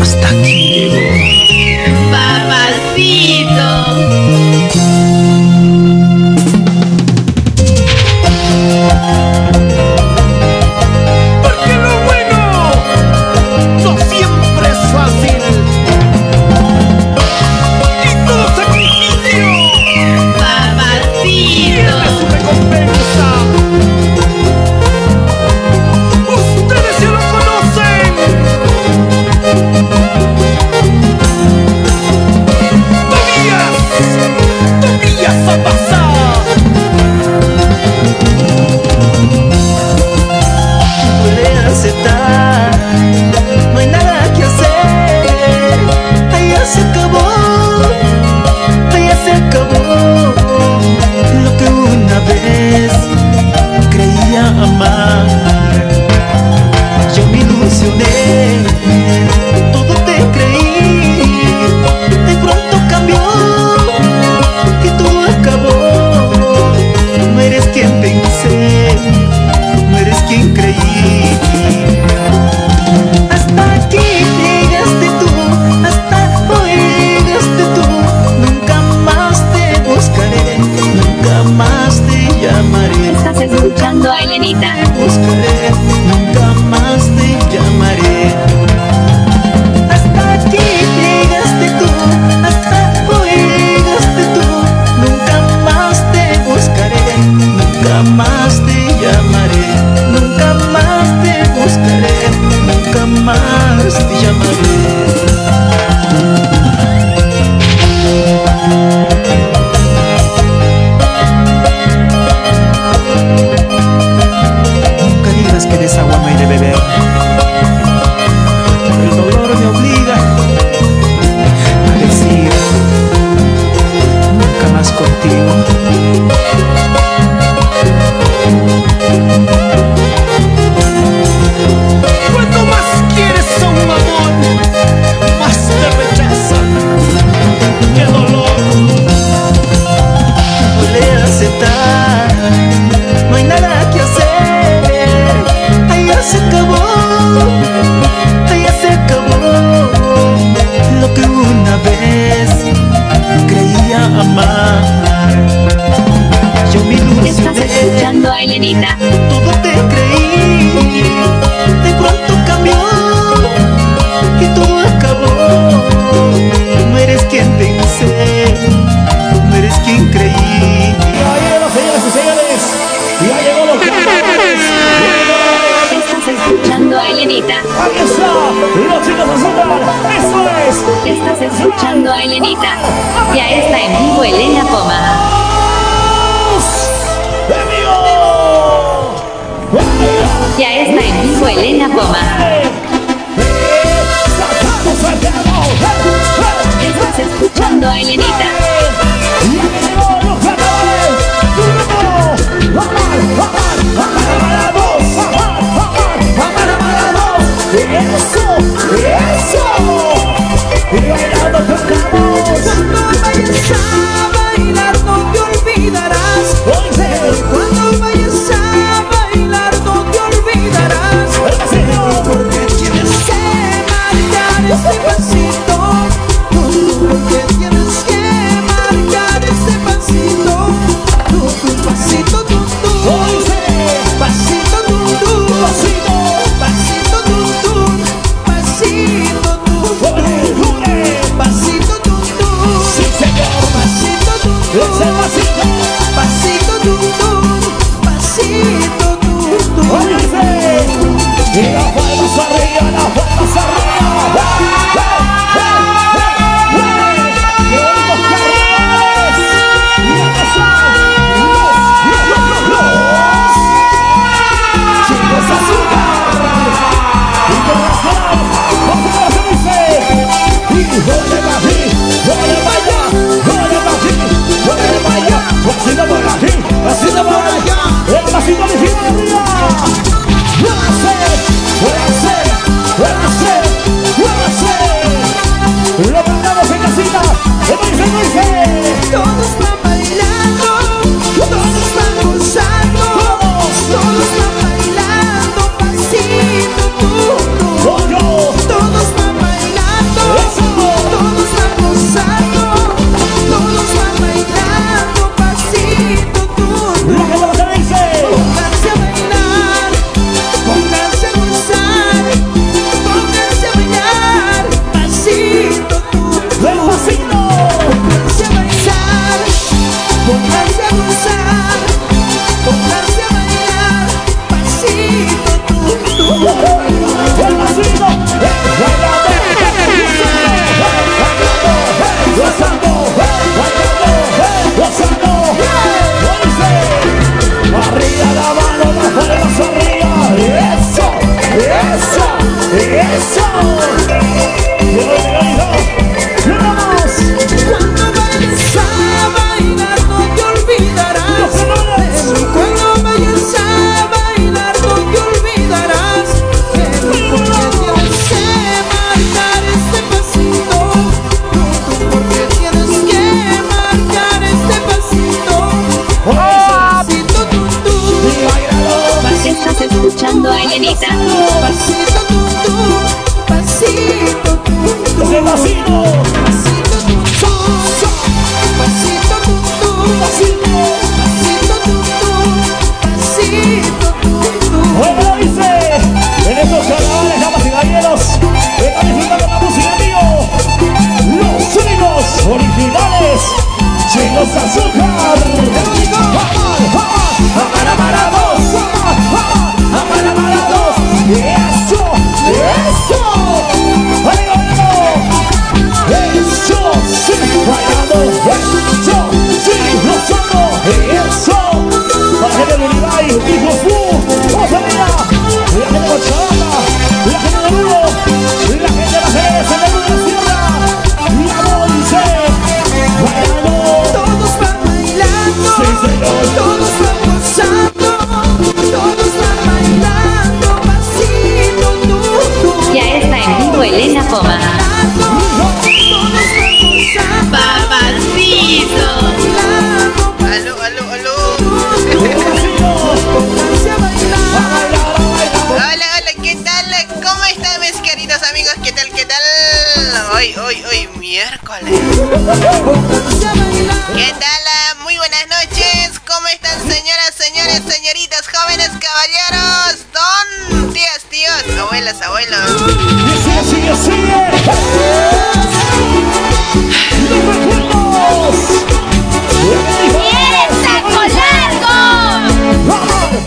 Hasta aquí llegó.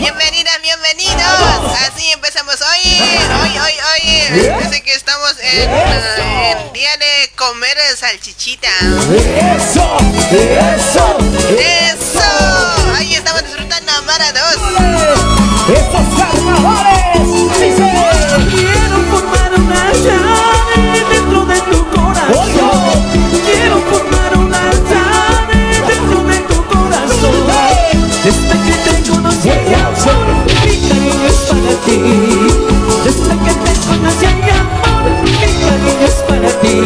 Y bienvenidos. Así empezamos hoy. Hoy, hoy, hoy. Parece que estamos en, día de comer salchichita. Desde que te conocí mi amor, mi cariño es para ti.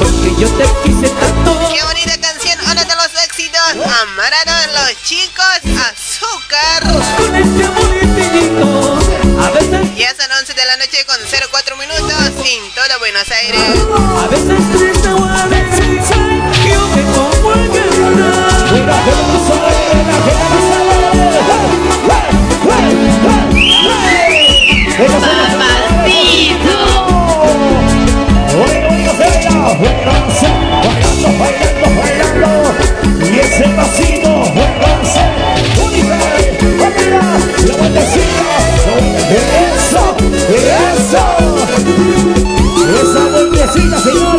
Porque yo te quise tanto. Qué bonita canción, una de los éxitos. Amararon los chicos azúcar. Con este amor infinito. A veces. Ya son 11 de la noche con 04 minutos en todo Buenos Aires. vida, Señor.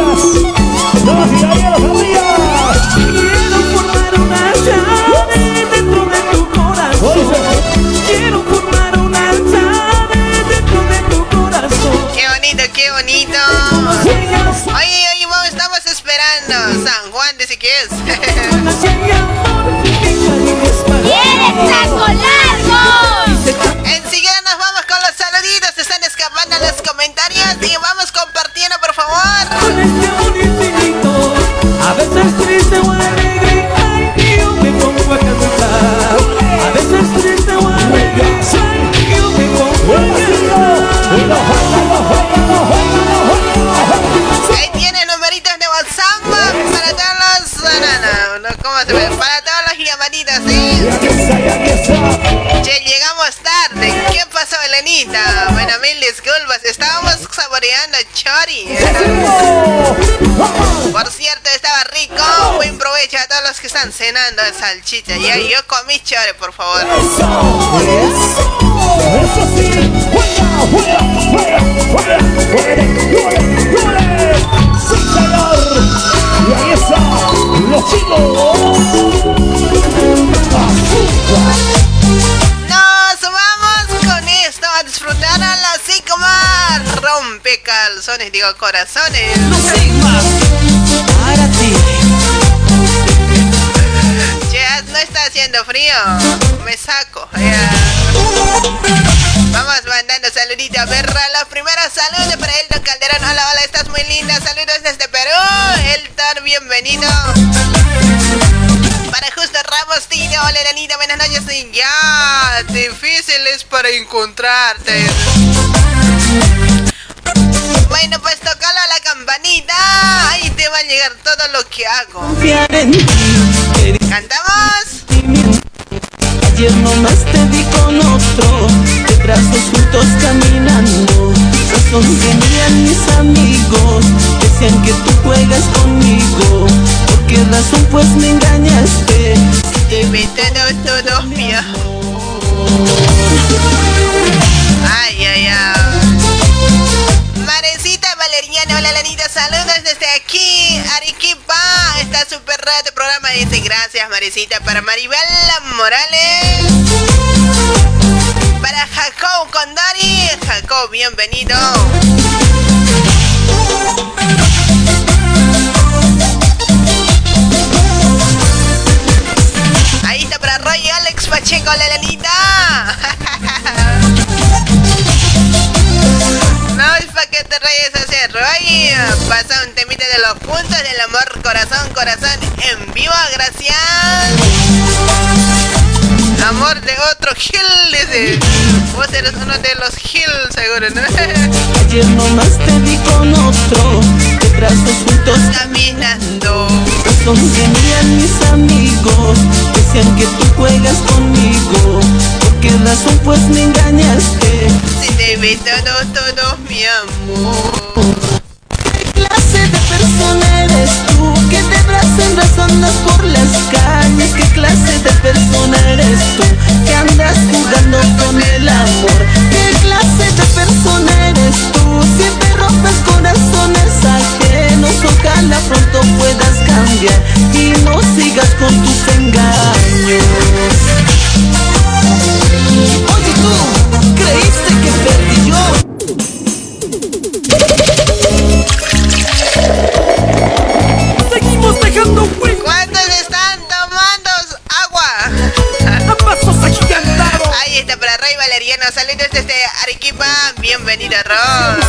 salchicha. Yo, yo comí chore, por favor. Y ahí está, los chicos. Nos vamos con esto a disfrutar a la Sigma. Rompe calzones, digo corazones. Para ti. Frío. Me saco. Ya. Vamos mandando saluditos a ver los primeros saludos para Elton Calderón. Hola, hola, estás muy linda. Saludos desde Perú. Elton, bienvenido. Para Justo Ramos Tino, hola Eranita, buenas noches. Y ya, difícil es para encontrarte. Tenían mis amigos, decían que tú juegas conmigo. ¿Por qué razón pues me engañaste? Dime todo, todo mío. Ay, ay, ay. Marecita Valeriana, hola Lanita, saludos desde aquí, Arequipa. Está súper raro tu programa, dice gracias Marecita. Para Maribel Morales. Para Jacob Condori. Bienvenido. Ahí está para Roy Alex Pacheco, la Lanita. Pa' que te reyes así, Roy. Pasa un temita de los puntos del amor, corazón, corazón. En vivo, gracias. Amor de otro Gil, dice. Vos eres uno de los Gil, seguro, ¿no? Ayer nomás te vi con otro, de brazos juntos Caminando. Razón tenían mis amigos, decían que tú juegas conmigo. ¿Por qué razón pues me engañaste? Si te ve todo, todo, mi amor. ¿Qué clase de persona eres tú? Razonas por las calles. ¿Qué clase de persona eres tú? Que andas jugando con el amor. ¿Qué clase de persona eres tú? Siempre rompes corazones ajenos. Ojalá pronto puedas cambiar y no sigas con tus engaños. Oye tú, ¿creíste que perdí yo? Valeriano. Saludos desde Arequipa. Bienvenido, Ron.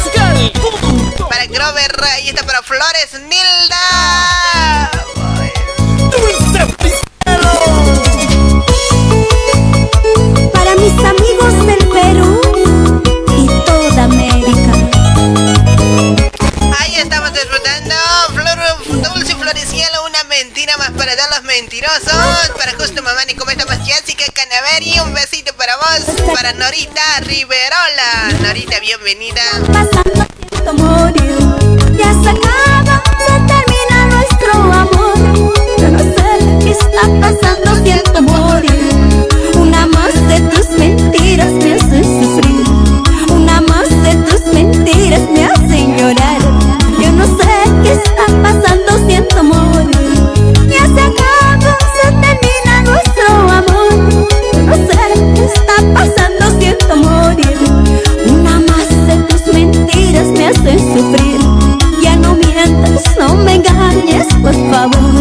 Para Grover. Ahí está para Flores Nilda. Para mis amigos del Perú y toda América. Ahí estamos disfrutando. Flor, dulce Floricielo. Una mentira más para todos los mentirosos. Para Justo Mamani. ¿Cómo estamos? Jessica Canaveri. Un besito para vos. Para Norita Riverola. Norita, bienvenida. Yo no sé qué está pasando, siento. Una más de tus mentiras me sufrir. Una más de tus mentiras me hacen llorar. Yo no sé qué está pasando, siento morir. Me engañes, por favor.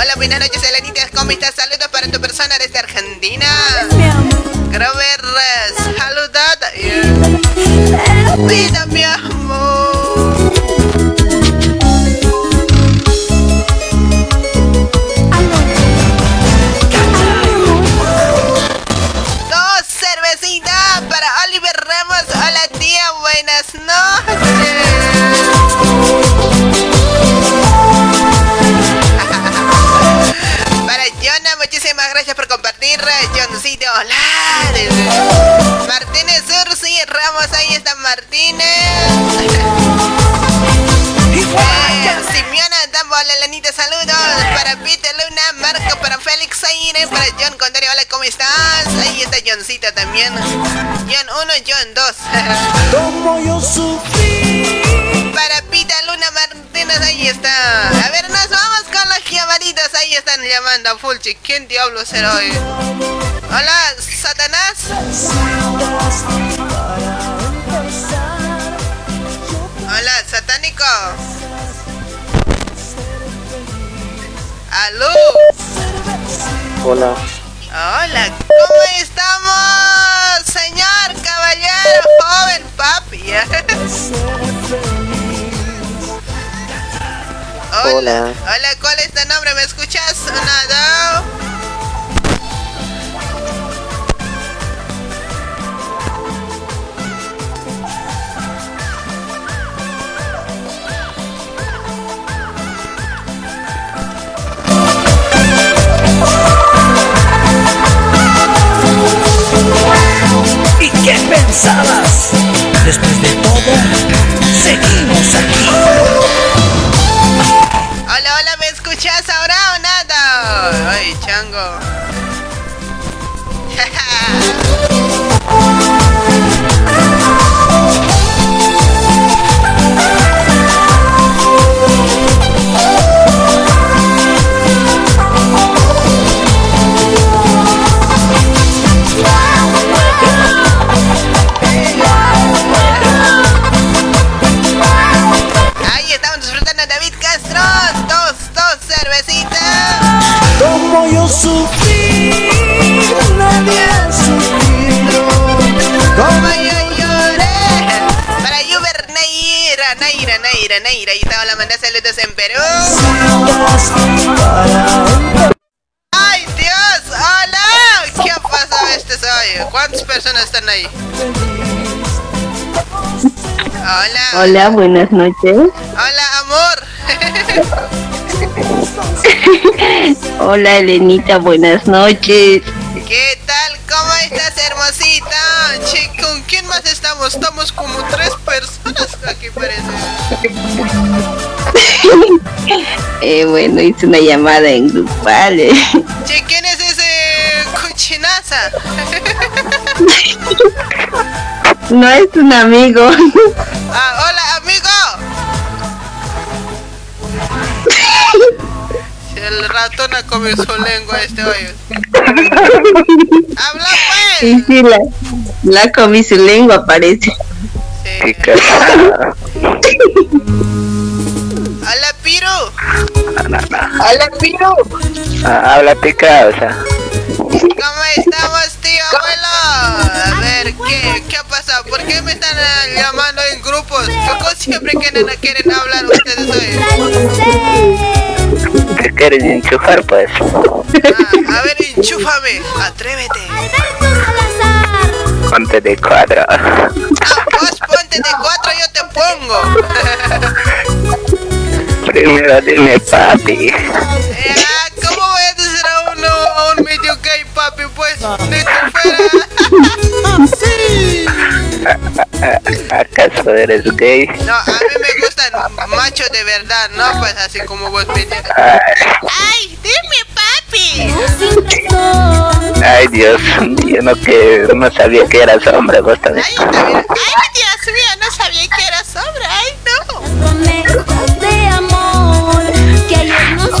Hola, buenas noches, Elenita. ¿Cómo estás? Saludos para tu persona desde Argentina. Mi amor. Grover, saludos. Vida, ¿Quién diablo será hoy? Hola, Satanás. Hola, satánico. ¡Aló! Hola. Hola, ¿cómo estamos, señor caballero, joven papi? Hola. Hola, ¿cuál pensabas? Después de todo, seguimos Como yo sufrí, nadie ha sufrido. Como yo lloré. Para Yuber Naira, Naira, Naira, Naira. Y estaba la manda saludos en Perú. ¡Ay, Dios! ¡Hola! ¿Qué ha pasado este hoy? ¿Cuántas personas están ahí? Hola. Hola, buenas noches. Hola, Hola, Elenita, buenas noches. ¿Qué tal? ¿Cómo estás, hermosita? Che, ¿con quién más estamos? Estamos como tres personas aquí parece. Eh, bueno, hice una llamada en grupal. eh. Che, ¿quién es ese cochinaza? No es un amigo. comido su lengua este hoyo. Habla pues. Sí, sí, la, la comí su lengua, parece. ¿Qué cara? Hola, Piro. Hola, Piro. Ah, Háblate causa. ¿Cómo estamos, tío abuelo? A ver, ¿qué, ¿qué ha pasado? ¿Por qué me están ah, llamando en grupos? ¿Por qué siempre quieren, quieren hablar ustedes hoy? ¿Te quieres enchufar pues? Ah, a ver, enchúfame. Atrévete. Ponte de cuadro. Ah, vos ponte de cuatro, yo te pongo. Primero dime papi. Ah, ¿Cómo voy a decir a uno, a un medio gay, papi? Pues, ni tú fuera. ¿Acaso eres gay? No, a mí machos de verdad, ¿no? Pues así como vos me dices. Ay, ¡Ay, dime, papi! ay Dios, yo no que no sabía que eras hombre, vos también. ¡Ay, también! ¡Ay, Dios mío! No sabía que eras hombre. ¡Ay, no! de amor que ayer nos A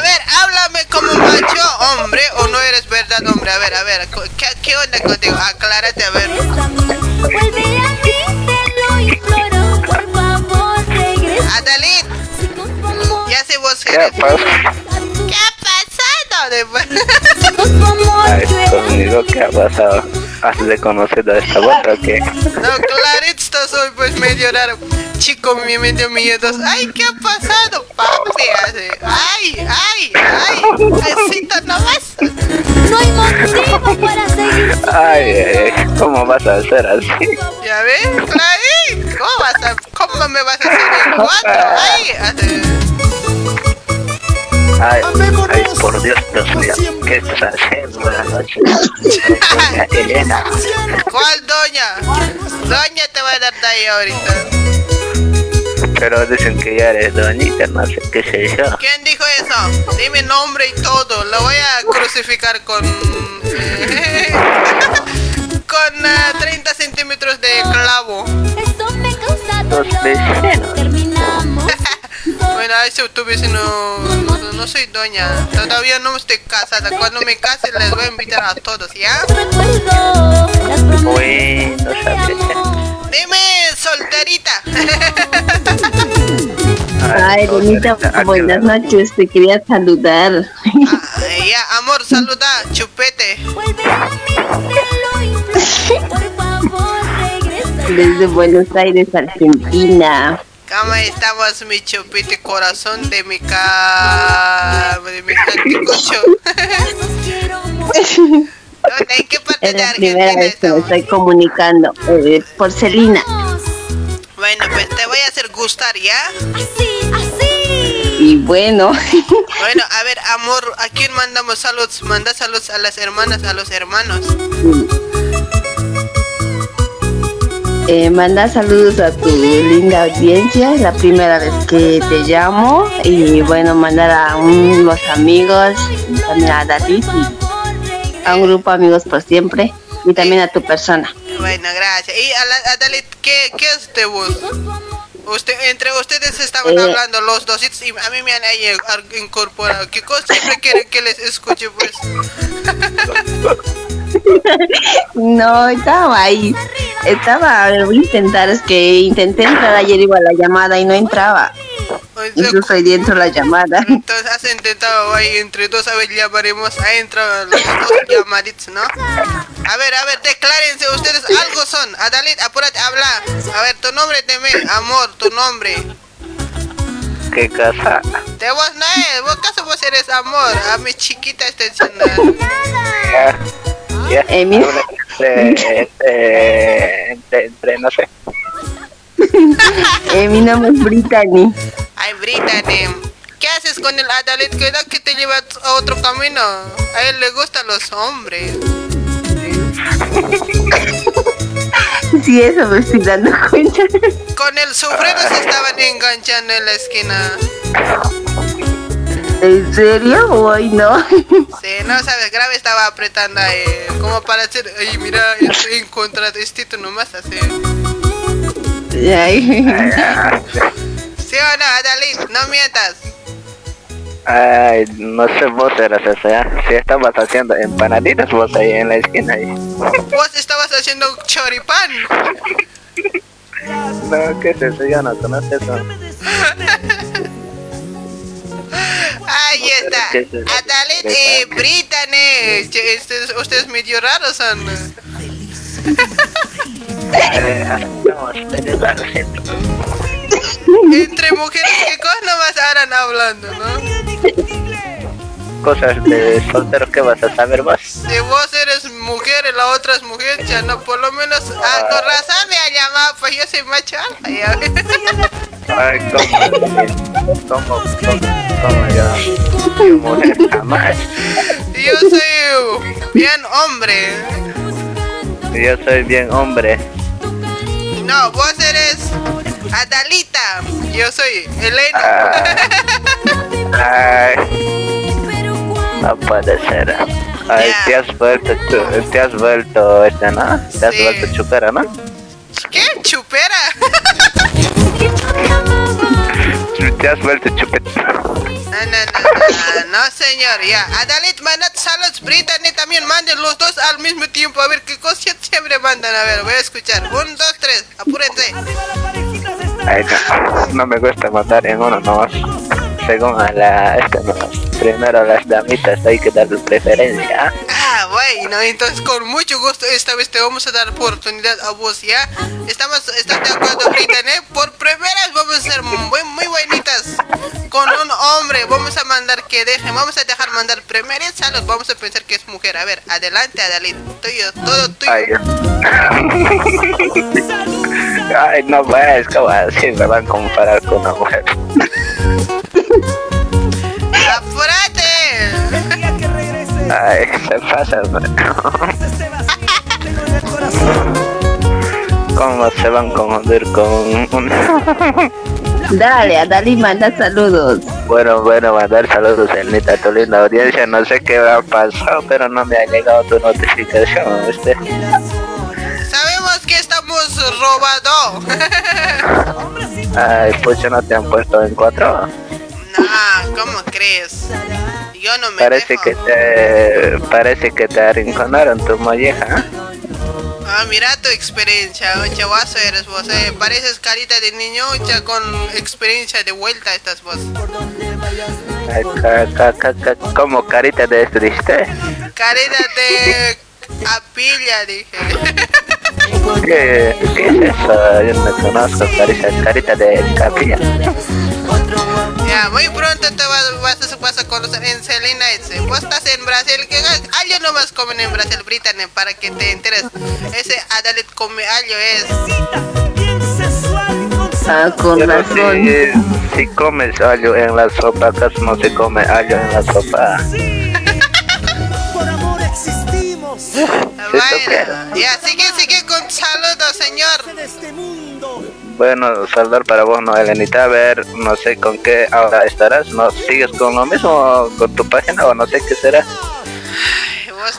ver, háblame como macho hombre o no eres verdad hombre. A ver, a ver, ¿qué, qué onda contigo? Aclárate, a ver. ¿Qué eres. pasa? ¿Qué ha pasado? De... Ay, conmigo, ¿qué ha pasado? ¿Has a esta bota o qué? No, clarito soy pues medio raro. Chico, mi medio miedos. Ay, ¿qué ha pasado, papi? Así. Ay, ay, ay. Besito nomás. No hay motivo para seguir. Ay, ay, ay, ¿cómo vas a hacer así? ¿Ya ves? Ay, ¿cómo vas a, cómo me vas a hacer en cuatro? Ay, así. Ay, ay, por Dios, Dios mío, ¿qué estás haciendo? Buenas noches. Doña Elena. ¿Cuál doña? Doña te va a dar de ahí ahorita. Pero dicen que ya eres doñita, no sé qué sé yo. ¿Quién dijo eso? Dime nombre y todo. Lo voy a crucificar con. con ah, 30 centímetros de clavo. Los vecinos. Bueno, eso tu vecino. No, no soy doña. Todavía no estoy casada. Cuando me case les voy a invitar a todos, ¿ya? Bueno. Dime, solterita. Ay, bonita, buenas noches, te quería saludar. Ay, ya, amor, saluda, chupete. Desde Buenos Aires, Argentina. ¿Cómo estamos, mi chupete corazón de mi ca... de mi anticucho? ¿Dónde? ¿En qué parte Es de la primera Argentina vez que me estamos? estoy comunicando. Eh, porcelina. Bueno, pues te voy a hacer gustar, ¿ya? Y bueno, Bueno, a ver, amor, ¿a quién mandamos saludos? Manda saludos a las hermanas, a los hermanos. Eh, manda saludos a tu linda audiencia. Es la primera vez que te llamo. Y bueno, mandar a unos amigos, también a David y a un grupo de amigos por siempre. Y también a tu persona. Bueno, gracias. Y a, la, a Dalit, ¿qué, ¿qué es de vos? Usted, entre ustedes estaban Eh. hablando los dos y a mí me han incorporado. ¿Qué cosa siempre quieren que les escuche, pues? No, estaba ahí. Estaba, voy a intentar, es que intenté entrar ayer igual a la llamada y no entraba. Incluso ahí dentro la llamada. Entonces has intentado ahí entre dos, a ver, llamaremos, ahí entran los dos llamaditos, ¿no? A ver, a ver, declárense ustedes, algo son. Adalit, apúrate, habla. A ver, tu nombre, dime, amor, tu nombre. ¿Qué casa? De vos no es, vos acaso vos eres amor, a mi chiquita está diciendo. Ya. Eh, mi- Entre, entre, entre, entre, no sé. Eh, mi nombre es Brittany. Ay, Brittany, ¿qué haces con el Adalit? Cuidado que te lleva a otro camino. A él le gustan los hombres. Sí, eso me estoy dando cuenta. Con el sufrido se estaban enganchando en la esquina. ¿En serio? Hoy no. Sí, no sabes, grave estaba apretando ahí, como para hacer, ay, mira, estoy en contra de esto nomás así. Ay. ¿Sí o no, Adalit? No mientas. Ay, no sé, vos eras esa, ¿ya? Si estabas haciendo empanaditas, vos ahí en la esquina ahí. Vos estabas haciendo choripán. No, ¿qué es eso? Yo no conozco eso. Ahí está. ¿Qué es eso? Adalit y Brittany. Che, Ustedes, ustedes medio raros son. Eh. Entre mujeres, ¿qué cosas nomás harán hablando, no? Cosas de soltero que vas a saber vos. Si vos eres mujer y la otra es mujer, ya no, por lo menos, ah, con razón me ha llamado, pues yo soy macho alfa, ya ves. Ay, ¿cómo? ¿Cómo? ¿Cómo? ¿Cómo yo? Yo mujer jamás. Yo soy bien hombre. Yo soy bien hombre. No, vos eres Adalita. Yo soy Elena. Ay, no puede ser. Ay, te has vuelto, te has vuelto, este, ¿no? Te has Sí. vuelto chupera, ¿no? ¿Qué? ¿Chupera? Vuelto. No, no, no, no, no, señor, ya. Adalit, mandad saludos, Brittany también manden los dos al mismo tiempo. A ver qué cosas siempre mandan. A ver, voy a escuchar. Un, dos, tres, apúrense. Ay, no, no me gusta mandar en uno nomás. Según a la, este, no. Primero las damitas hay que darle preferencia. Ah, bueno, entonces con mucho gusto esta vez te vamos a dar oportunidad a vos, ¿ya? Estamos, ¿estás de acuerdo, Brittany? Por primera vez vamos a ser muy, muy buenitas con un hombre. Vamos a mandar que deje, vamos a dejar mandar primero salud. Vamos a pensar que es mujer. A ver, adelante, Adalit. Tuyo, todo tuyo. Ay, Ay, no ves, ¿cómo así me van a comparar con una mujer? Se pasa. ¿Cómo se van a confundir con un... Dale, a Dali manda saludos. Bueno, bueno, mandar saludos, Elnita, tu linda audiencia. No sé qué ha pasado, pero no me ha llegado tu notificación, ¿viste? Sabemos que estamos robando. Ay, pues ya no te han puesto en cuatro. No, ¿cómo crees? Yo no me Parece dejo. que te, parece que te arrinconaron tu molleja. Ah, mira tu experiencia, oye, guaso eres vos, eh. Pareces carita de niño, oye, con experiencia de vuelta estás vos. Como carita de triste. Carita de apilla, dije. ¿Qué, ¿Qué es eso? Yo no conozco carita, carita de capilla. Ya, muy pronto te vas, vas, a- vas a conocer en Selena ese. Vos estás en Brasil, que algo nomás comen en Brasil, Britannia, para que te enteres. Ese Adalet come algo es. Ah, con Pero razón. si, si comes algo en la sopa, ¿acaso no se come algo en la sopa? Por amor existimos. Bueno, ya, sigue, sigue con saludos, señor. Bueno, saludar para vos, no, Elenita. A ver, no sé con qué ahora estarás. ¿No sigues con lo mismo con tu página o no sé qué será?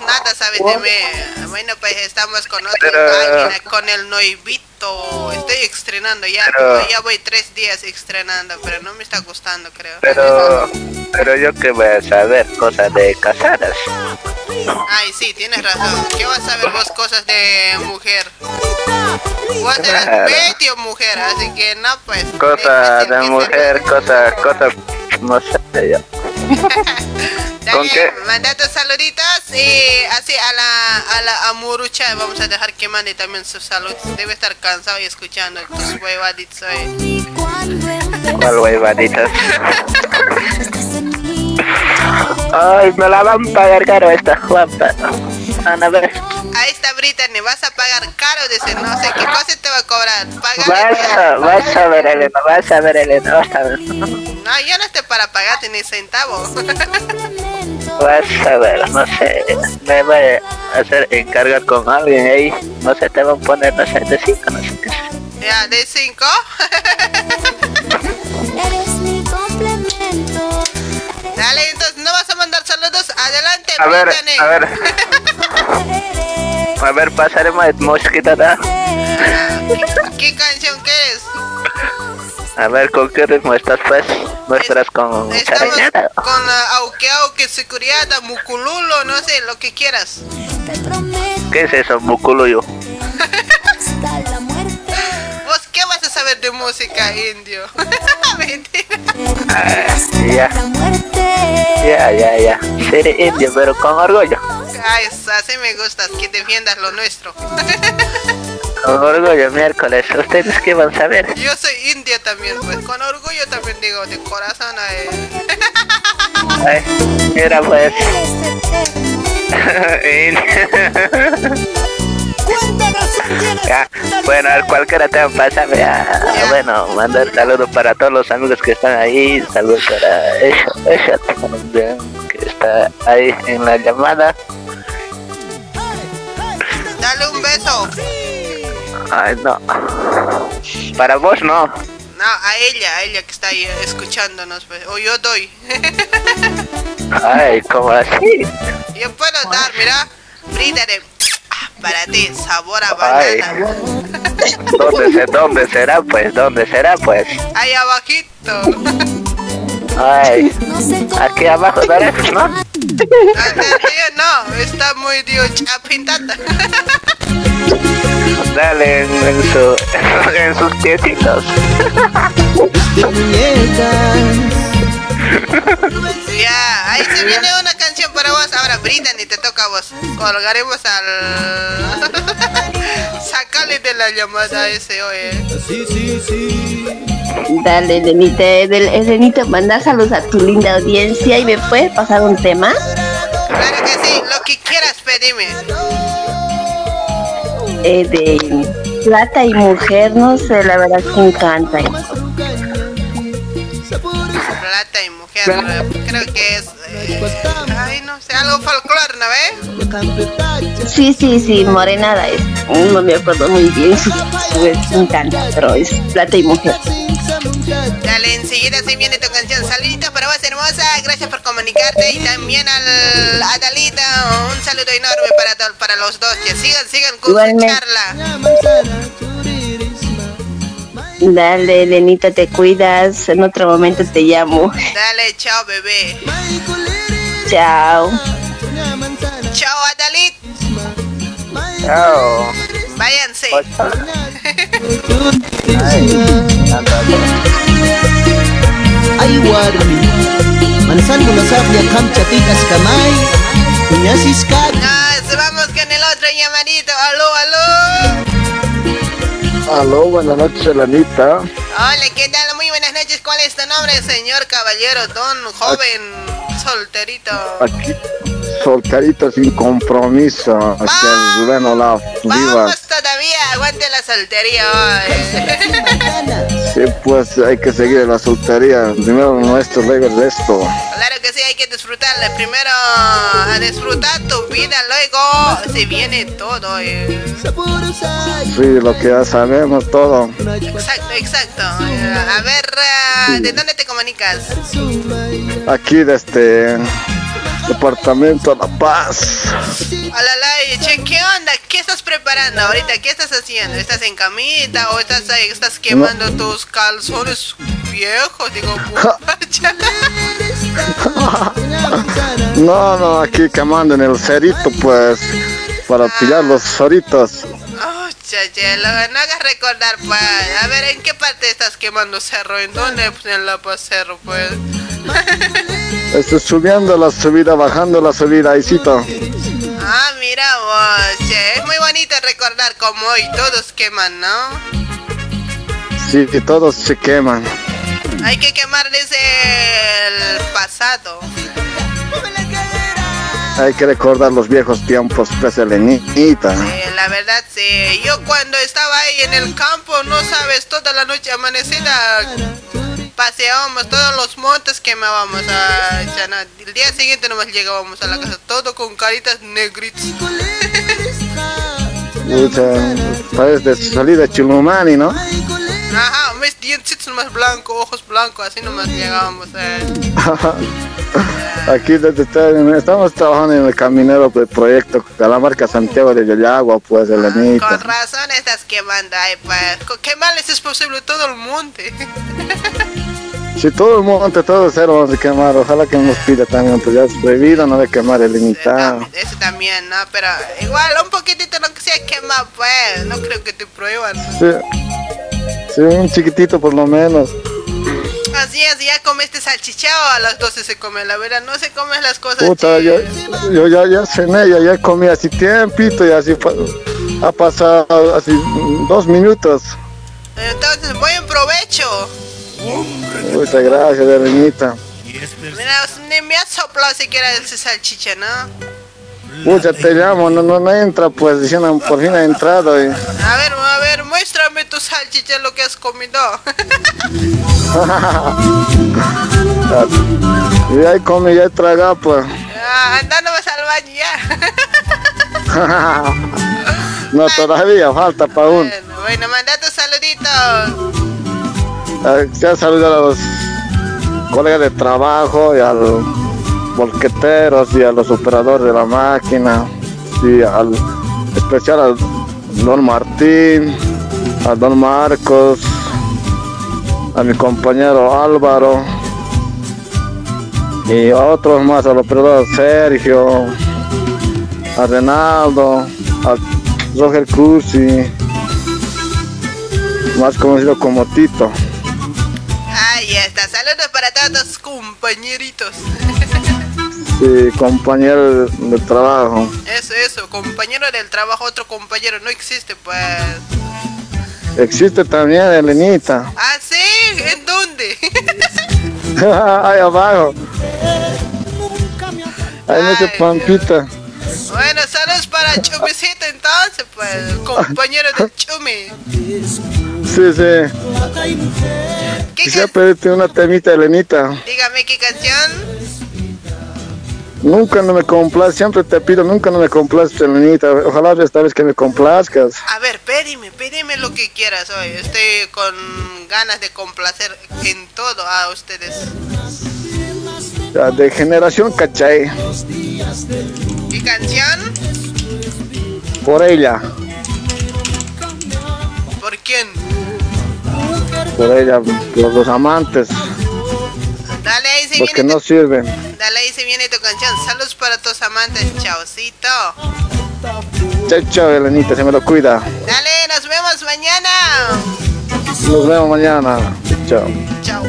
Nada sabes de mí. Bueno, pues estamos con otra Pero- página, con el Noivito. Estoy estrenando ya. Pero- Ya voy tres días estrenando, pero no me está gustando, creo. Pero, pero yo que voy a saber cosas de casadas. Ay, sí, tienes razón. ¿Qué vas a ver vos cosas de mujer? Vos eres medio mujer, así que no, pues. Cosas de mujer, cosas, cosas, no sé yo. ¿Con Dale, qué? manda tus saluditos y así a la, a la amurucha vamos a dejar que mande también sus saludos. Debe estar cansado y escuchando tus huevaditos hoy. ¿Cuál huevaditas? Ay, me la van a pagar caro esta Juanpa. Van a ver. Ahí está Brittany, vas a pagar caro, dice, no sé qué cosa te va a cobrar. Vas Págale. a, vas a ver, Elena, vas a ver, Elena, vas a ver. No, yo no estoy para pagarte ni centavo. Vas a ver, no sé. Me voy a hacer encargar con alguien ahí. No sé, te van a poner, no sé, de cinco, no sé qué. ya, de cinco. Eres mi complemento. Dale, entonces no vas a mandar saludos. Adelante, A ver, a ver, a ver, pasaremos de mosquita, ¿da? ¿Qué canción quieres? A ver, ¿con qué ritmo estás, pues? ¿No estarás con Estamos charañada? con uh, auque auque seguridad, mucululo, no sé, lo que quieras. ¿Qué es eso, muculuyo? saber de música indio? Mentira. Ya. Ya, ya, ya. Seré indio, pero con orgullo. Ay, así me gustas, que defiendas lo nuestro. Con orgullo, miércoles. ¿Ustedes qué van a saber? Yo soy india también, pues con orgullo también digo, de corazón. eh. Ay, mira, pues. Ya, bueno, al cualquiera te pásame a, bueno, mandar saludos para todos los amigos que están ahí, saludos para ella, ella también, que está ahí en la llamada. Dale un beso. Ay, no. Para vos no. No, a ella, a ella que está ahí escuchándonos, pues. O yo doy. Ay, ¿cómo así? yo puedo dar, mira. Bríndale. Para ti, sabor a banana. ¿Dónde, se, ¿Dónde será, pues? ¿Dónde será, pues? Ahí abajito. Ay, aquí abajo derecho, ¿no? no, está muy dios pintada. Dale en, en su, en sus piecitos. Ya, ahí se viene una canción para vos. Ahora, Brittany, te toca a vos. Colgaremos al. Sácale de la llamada ese, oye. Sí, sí, sí. Dale, Elenita, Elenita, manda saludos a tu linda audiencia y me puedes pasar un tema. Claro que sí, lo que quieras, pedime. Eh, de plata y mujer, no sé, la verdad que encanta. Plata y mujer, creo que es Ay, no sé, algo folclore, ¿no ves? Sí, sí, sí, morenada es. No me acuerdo muy bien su, canto, pero es plata y mujer. Dale, enseguida se viene tu canción. Saluditos para vos, hermosa. Gracias por comunicarte. Y también al Adalita, un saludo enorme para, para los dos. Que sigan, sigan con Igualmente. su charla. Dale, Lenita, te cuidas. En otro momento te llamo. Dale, chao, bebé. Chao. Chao, Adalit. Chao. Váyanse. Ay warmi Mansan mo nasabya kam chatitas kamay Kunyasis ka Nos vamos con el otro llamadito. Aló, buenas noches, Elenita. Hola, ¿qué tal? Muy buenas noches. ¿Cuál es tu nombre, señor caballero, don joven, solterito? Aquí, solterito sin compromiso. Aquí el bueno la viva. Vamos todavía, aguante la soltería hoy. Sí, pues hay que seguir la soltería. Primero nuestro, luego el resto. Claro que sí, hay que disfrutarla. Primero a disfrutar tu vida, luego se viene todo. eh. Sí, lo que ya sabemos todo. Exacto, exacto. A ver, eh, ¿de dónde te comunicas? Aquí desde Departamento La Paz. Hola, che, ¿qué onda? ¿Qué estás preparando ahorita? ¿Qué estás haciendo? ¿Estás en camita o estás, ahí- estás quemando tus calzones viejos? Digo. No, no, aquí quemando en el cerito, pues, para pillar los ceritos. No hagas recordar, pues. A ver, ¿en qué parte estás quemando cerro? ¿En dónde? Pues en La Paz Cerro, pues. Estoy subiendo la subida, bajando la subida, ahícito. Ah, mira vos, che. Es muy bonito recordar como hoy todos queman, ¿no? Sí, que todos se queman. Hay que quemar desde el pasado. Hay que recordar los viejos tiempos, pues, Elenita. Eh, la verdad, sí. Yo cuando estaba ahí en el campo, no sabes, toda la noche amanecida paseábamos todos los montes quemábamos. Ah, ya no, el día siguiente nomás llegábamos a la casa, todo con caritas negritas. Pucha, parece de salir de Chulumani, ¿no? Ajá, mis dientes nomás blancos, ojos blancos, así nomás llegábamos. eh. Aquí desde estamos trabajando en el caminero del proyecto de la marca Santiago de Yayagua, pues, Con Elenita. razón estás quemando ahí, pues. ¿Con ¿Qué males es posible todo el monte? Si todo el monte, todo cero vamos a quemar, ojalá que nos pida también, pues ya es prohibido no de quemar el limitado. Eso también, ¿no? Pero igual, un poquitito lo que sea quema, pues. No creo que te prohíban. Sí, sí, un chiquitito por lo menos. Así es, ya comiste salchichao, a las 12 se come, la verdad, no se comen las cosas. Puta, yo, yo ya, ya cené, ya, ya comí así tiempito y así pa- ha pasado así dos minutos. Entonces, buen provecho. Muchas gracias, Elenita. Mira, ni me has soplado siquiera ese salchicha, ¿no? Pucha, te llamo, no, no, no entra, pues diciendo, por fin ha entrado. Y... A ver, a ver, muéstrame tu salchicha, lo que has comido. y ahí comí, ya he tragado, pues. Ah, anda al baño ya. no, todavía falta para un. Bueno, manda tus saluditos. Ya saludar a los colegas de trabajo y a los volqueteros y a los operadores de la máquina y al especial al don Martín, a don Marcos, a mi compañero Álvaro y a otros más, al operador Sergio, a Renaldo, a Roger Cursi, más conocido como Tito. Ahí está, saludos para todos compañeritos. Sí, compañero de trabajo. Eso, eso, compañero del trabajo, otro compañero, no existe, pues. Existe también Elenita. Ah, sí, ¿en dónde? Ahí abajo. Ahí en ese pampita. Bueno, saludos para Chumicito entonces, pues, compañero del Chumi. Sí, sí. Quisiera pedirte una temita, Elenita. Dígame qué canción. Nunca no me complaces, siempre te pido, nunca no me complaces, Elenita. Ojalá esta vez que me complazcas. A ver, pídeme, pídeme lo que quieras hoy. Estoy con ganas de complacer en todo a ustedes. Ya, de generación cachai. ¿Qué canción? Por ella, ¿Por quién? por ella, los dos amantes, Dale se los que no sirven. Dale ahí se viene tu canción. Saludos para tus amantes, chaucito. Chao, chao, Elenita, se me lo cuida. Dale, nos vemos mañana. Nos vemos mañana. Chao. Chao.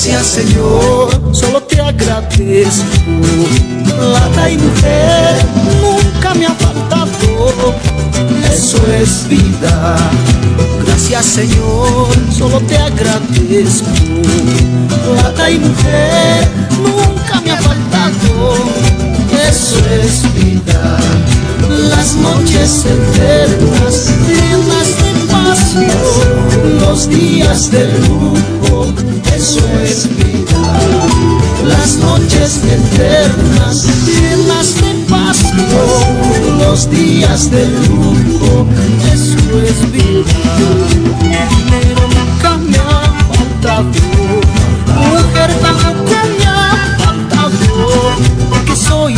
Gracias Señor, solo te agradezco. Plata y mujer nunca me ha faltado, eso es vida. Gracias Señor, solo te agradezco. Plata y mujer nunca me ha faltado, eso es vida. Las noches eternas, de los días de lujo, eso es vida. Las noches eternas, llenas de pasión, los días de lujo, eso es vida. Dinero nunca me ha faltado, mujer tampoco me ha faltado, porque soy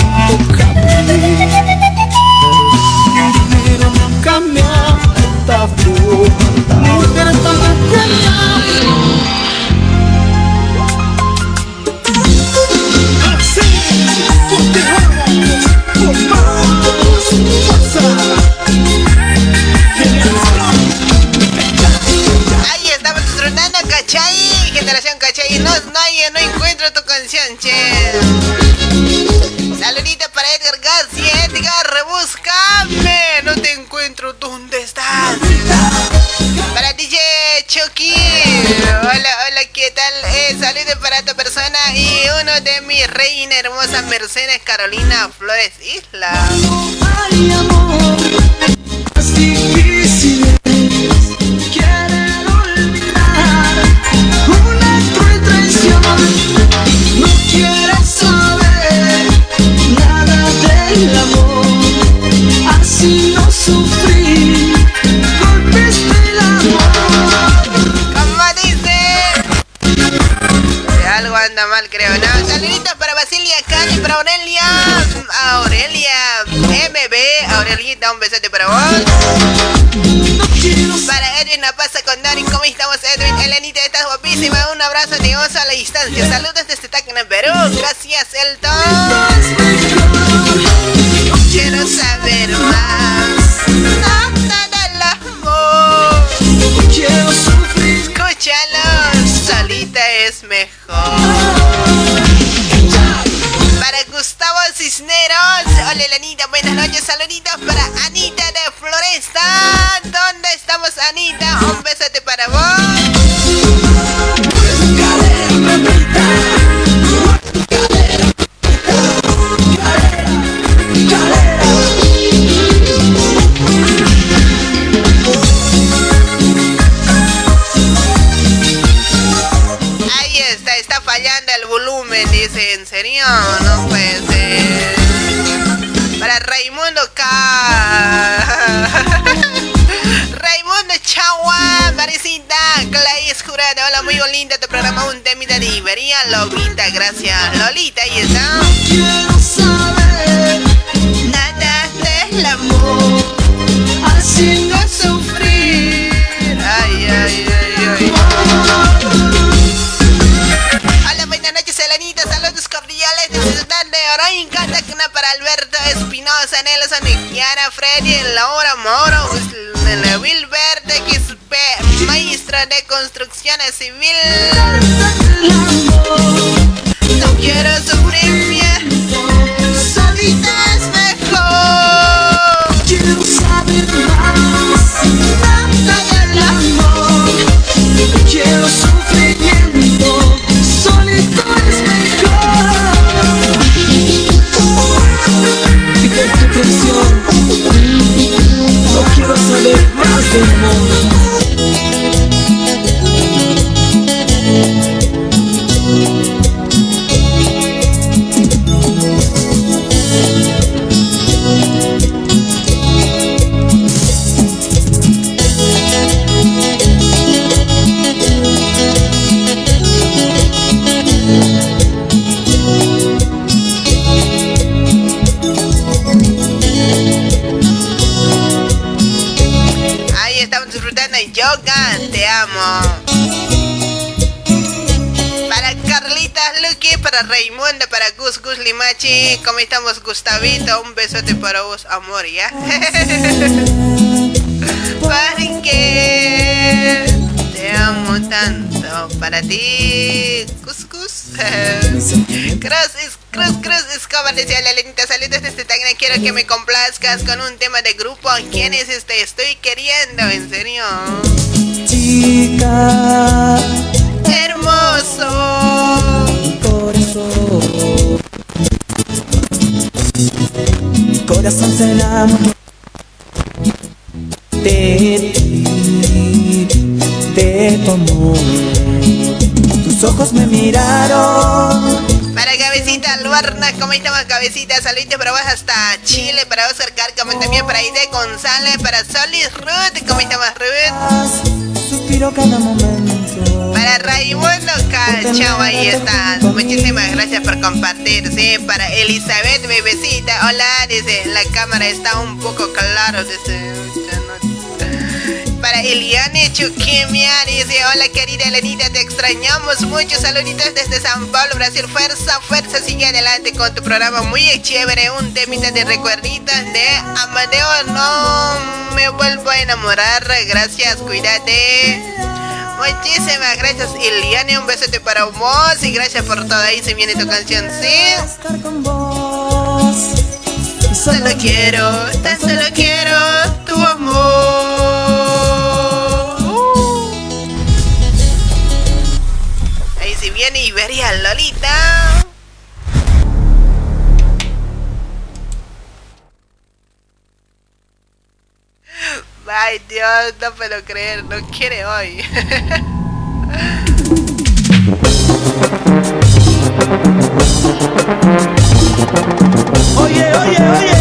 ¿cachai? Generación cachai. No, no, no encuentro tu canción, che. Saludito para Edgar García. Edgar, rebúscame. No te encuentro. ¿Dónde estás? Para DJ Chucky. Hola, hola, ¿qué tal? Eh, saludos para tu persona y uno de mi reina hermosa Mercedes Carolina Flores Isla. Ay, amor, ¿cómo estamos, Edwin? Elenita, estás guapísima. Un abrazo de a la distancia. Saludos desde Tacna, Perú. Gracias, Elton. Un besote para vos, amor, ¿ya? Porque te amo tanto. Para ti. Cross es Cruz Cruz Escobar decía la Lenita, saludos desde Tacna, quiero que me complazcas con un tema de grupo. ¿Quién es este? Estoy queriendo, en serio. Chica, de ti, de tu amor. Tus ojos me miraron. Para Cabecita Luarna, ¿cómo estamos Cabecita? Saludos para vos hasta Chile, para Oscar Cárcamo también, para Ide González, para Solis Ruth, ¿cómo estamos Ruth? Suspiro cada momento. Para Raimundo Cachao, ahí está. Muchísimas gracias por compartir, sí. Para Elizabeth Bebecita, hola, dice, la cámara está un poco claro, dice. Para Eliane Chuquimia, dice, hola querida Elenita, te extrañamos mucho. Saluditos desde San Paulo, Brasil. Fuerza, fuerza, sigue adelante con tu programa muy chévere. Un temita de recuerditos de Amadeo, no me vuelvo a enamorar. Gracias, cuídate. Muchísimas gracias, Eliane. Un besote para vos y gracias por todo. Ahí se viene tu canción, ¿sí? Solo quiero, tan solo quiero tu amor. Ahí se viene Iberia Lolita. Ay Dios, no puedo creer, no quiere hoy. Oye, oye, oye,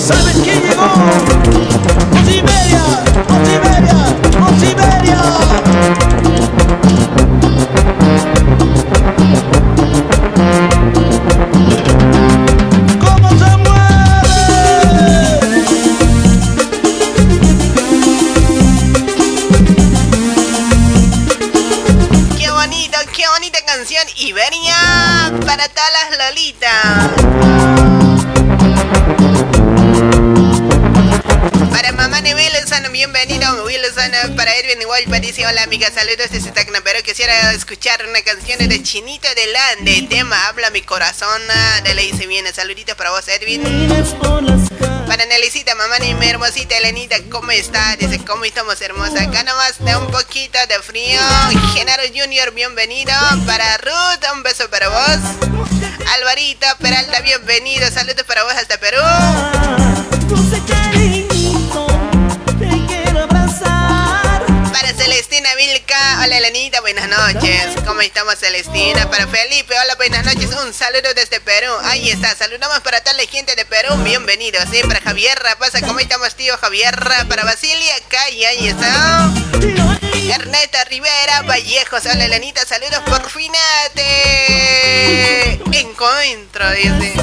¿sabes quién llegó? Osiberia, Osiberia, para todas las Lolitas. Para mamá de Wilson, bienvenido Wilson. Para Edwin igual dice hola amiga, saludos desde Tacna, pero quisiera escuchar una canción de Chinito de Lande, tema Habla mi corazón, de ley se viene, saluditos para vos Edwin. Para Nelicita, mamá y mi hermosita Elenita, ¿cómo está? Dice, ¿cómo estamos hermosa? Acá nomás de un poquito de frío. Genaro Junior, bienvenido. Para Ruth, un beso para vos. Alvarito Peralta, bienvenido. Saludos para vos hasta Perú. Vilca, hola Elenita, buenas noches. ¿Cómo estamos Celestina? Para Felipe, hola, buenas noches. Un saludo desde Perú. Ahí está, saludamos para toda la gente de Perú, bienvenidos. ¿sí? Para Javier Rapaza, ¿cómo estamos tío Javier? Para Basilia Calle, ahí está. Ernesta Rivera Vallejos. Hola, Elenita. Saludos por fin te encuentro, dice.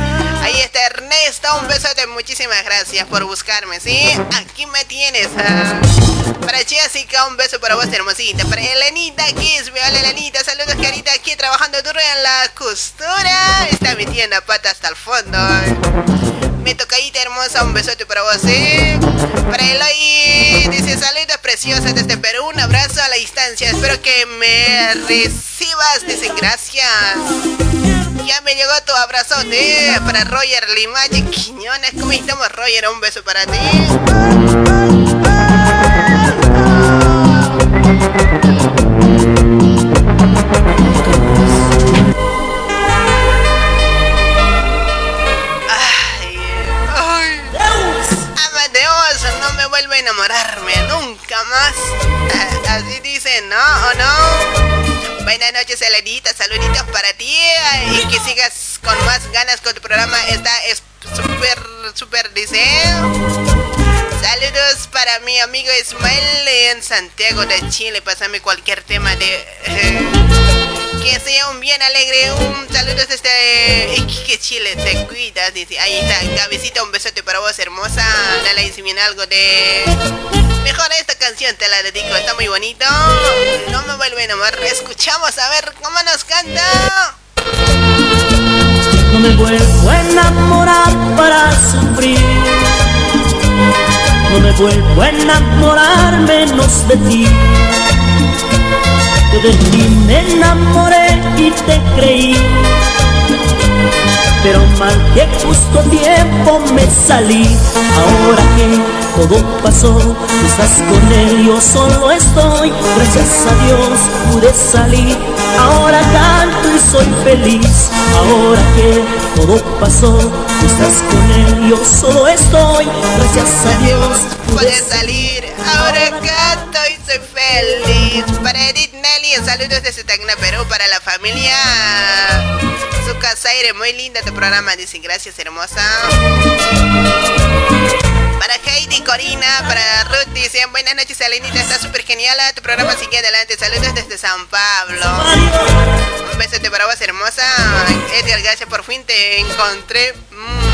Ahí está Ernesto. Un besote. Muchísimas gracias por buscarme, ¿sí? Aquí me tienes. Ah. Para Jessica, un beso para vos, hermosita. Para Elenita Kisbe. Hola, Elenita. Saludos, carita. Aquí trabajando duro en la costura. Está metiendo pata hasta el fondo. Mi tocadita hermosa, un besote para vos, ¿eh? Para Eloy, dice saludos preciosas desde Perú, un abrazo a la distancia. Espero que me recibas, dice gracias. Ya me llegó tu abrazote ¿eh? para Roger Limache Quiñones. ¿Cómo estamos, Roger? Un beso para ti. Enamorarme nunca más. Así dicen, ¿no? ¿O no? Buenas noches, Elenita. Saluditos para ti. Y que sigas con más ganas con tu programa. Está súper, súper, dice. Saludos para mi amigo Ismael en Santiago de Chile. Pásame cualquier tema de... Que sea un bien alegre. Un saludo desde Iquique, Chile. Te cuidas. Dice, ahí está, cabecita. Un besote para vos, hermosa. Dale viene algo de. Mejor esta canción te la dedico. Está muy bonito. No me vuelve enamorar. Escuchamos a ver cómo nos canta. No me vuelvo a enamorar para sufrir. No me vuelvo a enamorar menos de ti de ti me enamoré y te creí. Pero mal que justo tiempo me salí. Ahora que todo pasó, estás con él, yo solo estoy. Gracias a Dios pude salir. Ahora canto y soy feliz. Ahora que todo pasó, estás con él, yo solo estoy. Gracias a Dios pude salir. Ahora canto y soy feliz. Para Edith Nelly, saludos desde Tacna, Perú, para la familia. Su aire, muy linda tu programa, dicen gracias, hermosa. Para Heidi, Corina, para Ruth, dicen buenas noches, Alenita, está súper genial. Tu programa sigue adelante. Saludos desde San Pablo. Un besote para vos, hermosa. Edgar, gracias, por fin te encontré. Mm.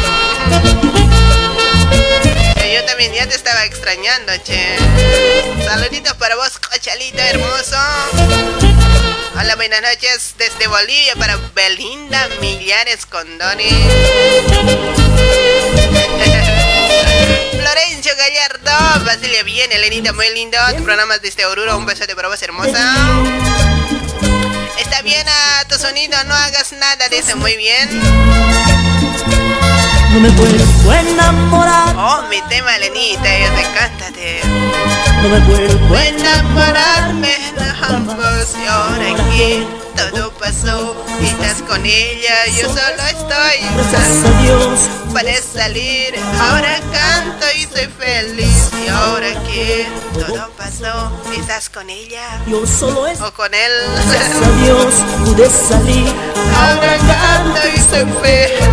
Yo también ya te estaba extrañando, che. Saluditos para vos, cochalito hermoso. Hola, buenas noches desde Bolivia para Belinda Millares Condoni. Florencio Gallardo, Basilia bien, Elenita, muy lindo. Tu programa desde Oruro, un beso de vos, hermosa. Está bien a tu sonido, no hagas nada, dice muy bien no me vuelvo a enamorar. Oh, mi tema, Lenita, yo te cántate. No me vuelvo a enamorarme y ahora aquí todo pasó estás con ella, yo solo estoy. Gracias a Dios para salir, ahora canto y soy feliz y ahora que todo pasó estás con ella. Yo solo estoy. O con él. Gracias a Dios pude salir, ahora canto y soy feliz.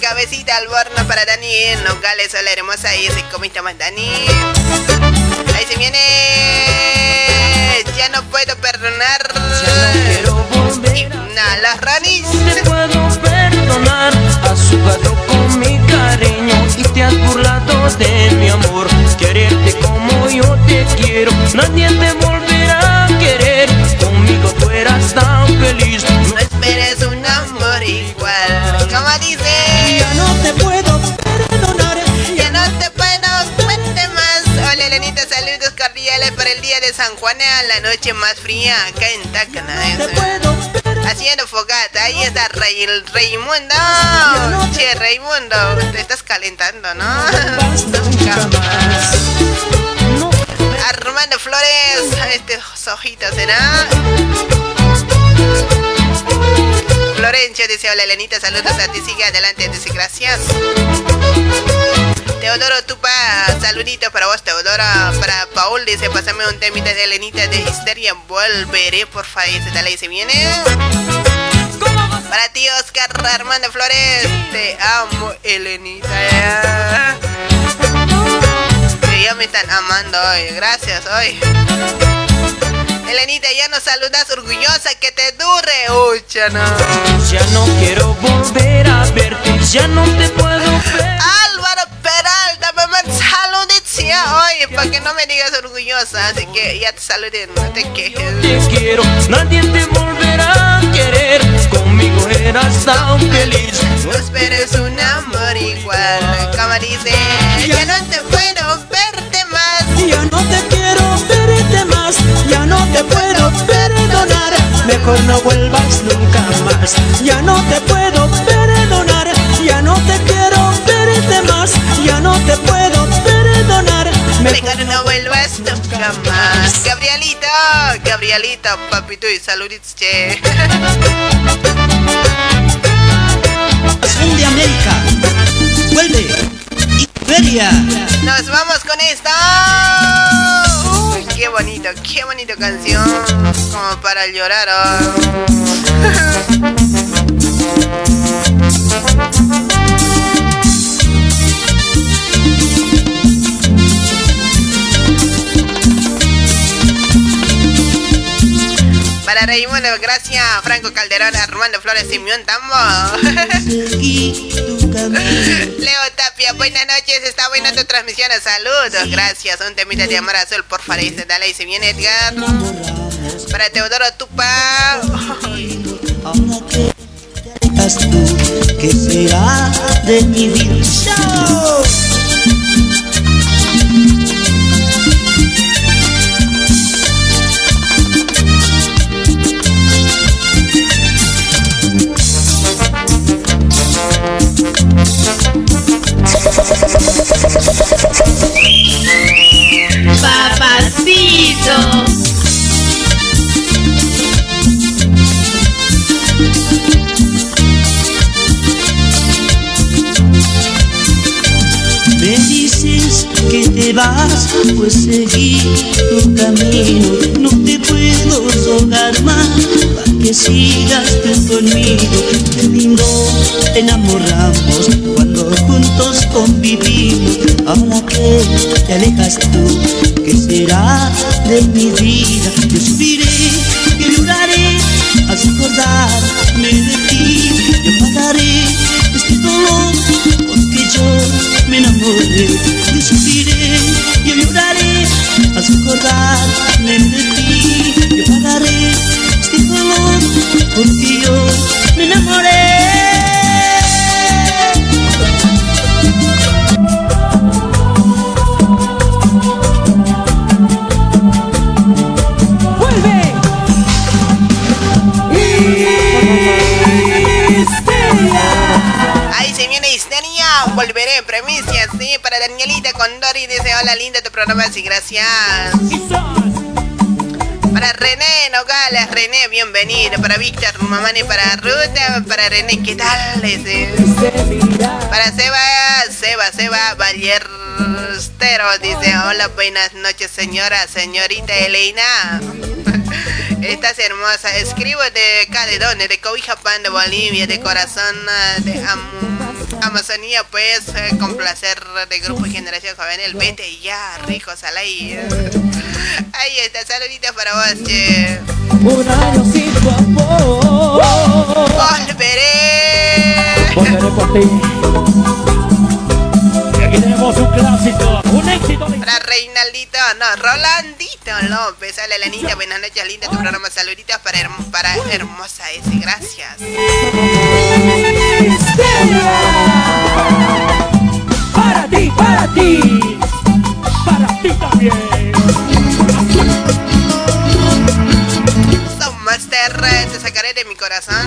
Cabecita al borno para Dani en Nogales. Hola hermosa, y ese comiste más Dani. Ahí se viene. Ya no puedo perdonar. Ya las ranis. Te puedo perdonar. Has jugado con mi cariño y te has burlado de mi amor. Quererte como yo te quiero. Nadie te volverá a querer. Conmigo tú eras tan feliz. Para el día de San Juan, a la noche más fría acá en Tacna. Haciendo fogata, ahí está Rey, Raimundo. Che, Raimundo, te estás calentando, ¿no? Armando Flores, estos ojitos, ¿será? Florencio dice, hola Elenita, saludos a ti, sigue adelante, dice, gracias. Teodoro Tupa, saluditos para vos, Teodoro. Para Paul, dice, pásame un temita de Elenita de Histeria, volveré, por favor, dale, y se viene. Para ti, Oscar Armando Flores, te amo, Elenita. Que ya me están amando hoy, gracias hoy. Elenita, ya nos saludas orgullosa, que te dure, uy, no. Ya no quiero volver a verte, ya no te puedo ver. Álvaro Peralta, mamá, saludicia. Oye, para que no me digas orgullosa, así que ya te saludé, no te quejes. Te quiero, nadie te volverá a querer. Conmigo eras tan feliz. No esperes un amor igual, como dice, ya no te puedo verte te puedo perdonar. Mejor no vuelvas nunca más. Ya no te puedo perdonar, ya no te quiero verte más, ya no te puedo perdonar. Mejor no vuelvas nunca más. Gabrielito, Gabrielito, papito y saluditos, che. De América, vuelve. Iberia. Nos vamos con esta. Qué bonito, qué bonita canción. Como para llorar. Para Raimundo, gracias. Franco Calderón, Armando Flores, Simeón Tambo. Leo Tapia, buenas noches. Está buena tu transmisión. Saludos, gracias. Un temita de amor azul, por favor. Dice, dale, y se viene Edgar. Para Teodoro Tupa. ¿qué será de mi vida? Papacito. Me dices que te vas, pues seguí tu camino. No te puedo rogar más, que sigas tú conmigo. Qué lindo te enamoramos cuando juntos convivimos. Ahora que te alejas tú, ¿qué será de mi vida? Yo sufriré, yo lloraré, al acordarme de ti. Yo pagaré este dolor porque yo me enamoré. Yo sufriré, yo lloraré, al acordarme porque yo me enamoré. Volveré en premicias, sí. Para Danielita Condori dice: Hola, linda tu programa, sí, gracias. Para René Nogales, René, bienvenido. Para Víctor Mamani, para Ruth, para René, ¿qué tal? Para Seba, Seba, Seba Ballesteros, dice: Hola, buenas noches, señora, señorita Elena. Estás hermosa. Escribo de acá, ¿de? De Cobija Pan de Bolivia, de corazón ah, de Am- Amazonía, pues, eh, con placer de Grupo Generación Juvenil. Vete ya, ricos al aire. Ahí está, saluditos para vos, che. Un año sin tu amor. Volveré. Volveré por ti. Y aquí tenemos un clásico. Para Reinaldito, no, Rolandito López. Hola, Lenita, buenas noches, linda tu programa. Saluditos para, herm- para Hermosa S. Gracias. Para ti, para ti. Para ti también. Son Master, te sacaré de mi corazón.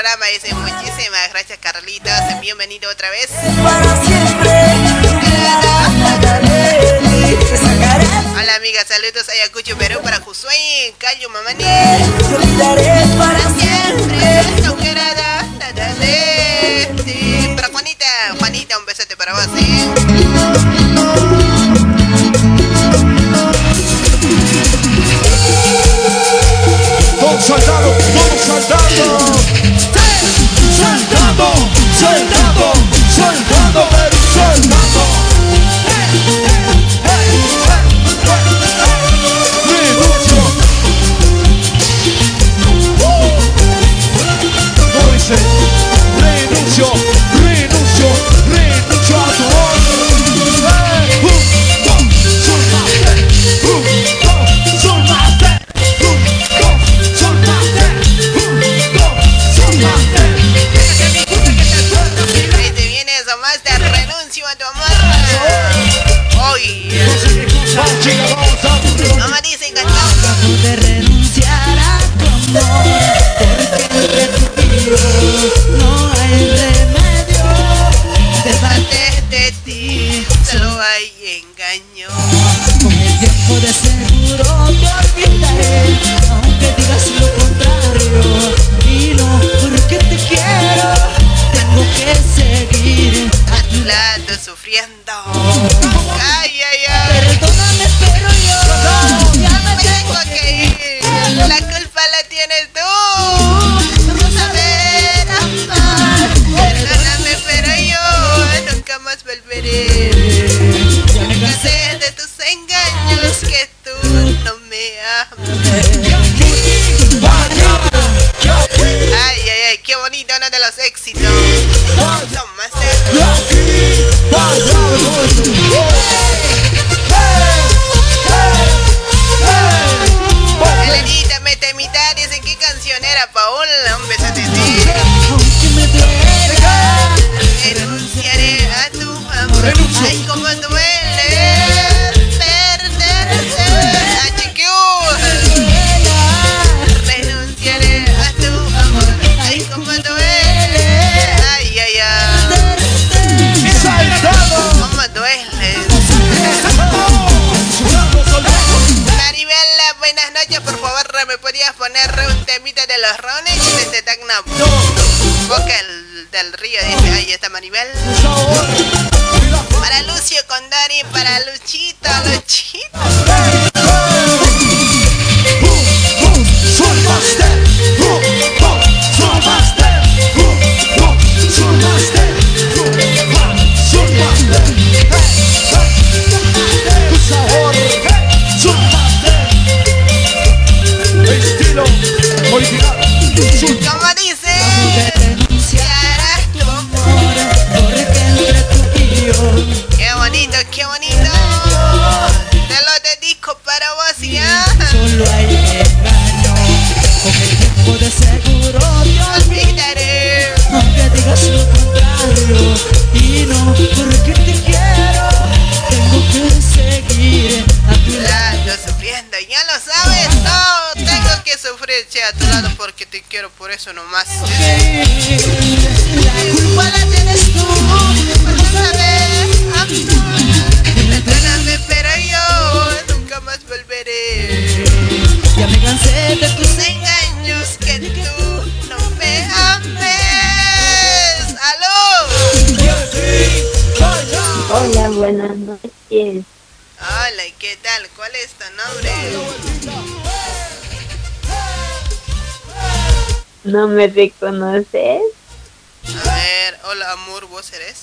programa ese. Muchísimas gracias, Carlitos. Bienvenido otra vez. Hola, amigas. Saludos a Ayacucho, Perú, para Josué, Cayo Mamani. ¿Me reconoces? A ver, hola amor, ¿vos eres?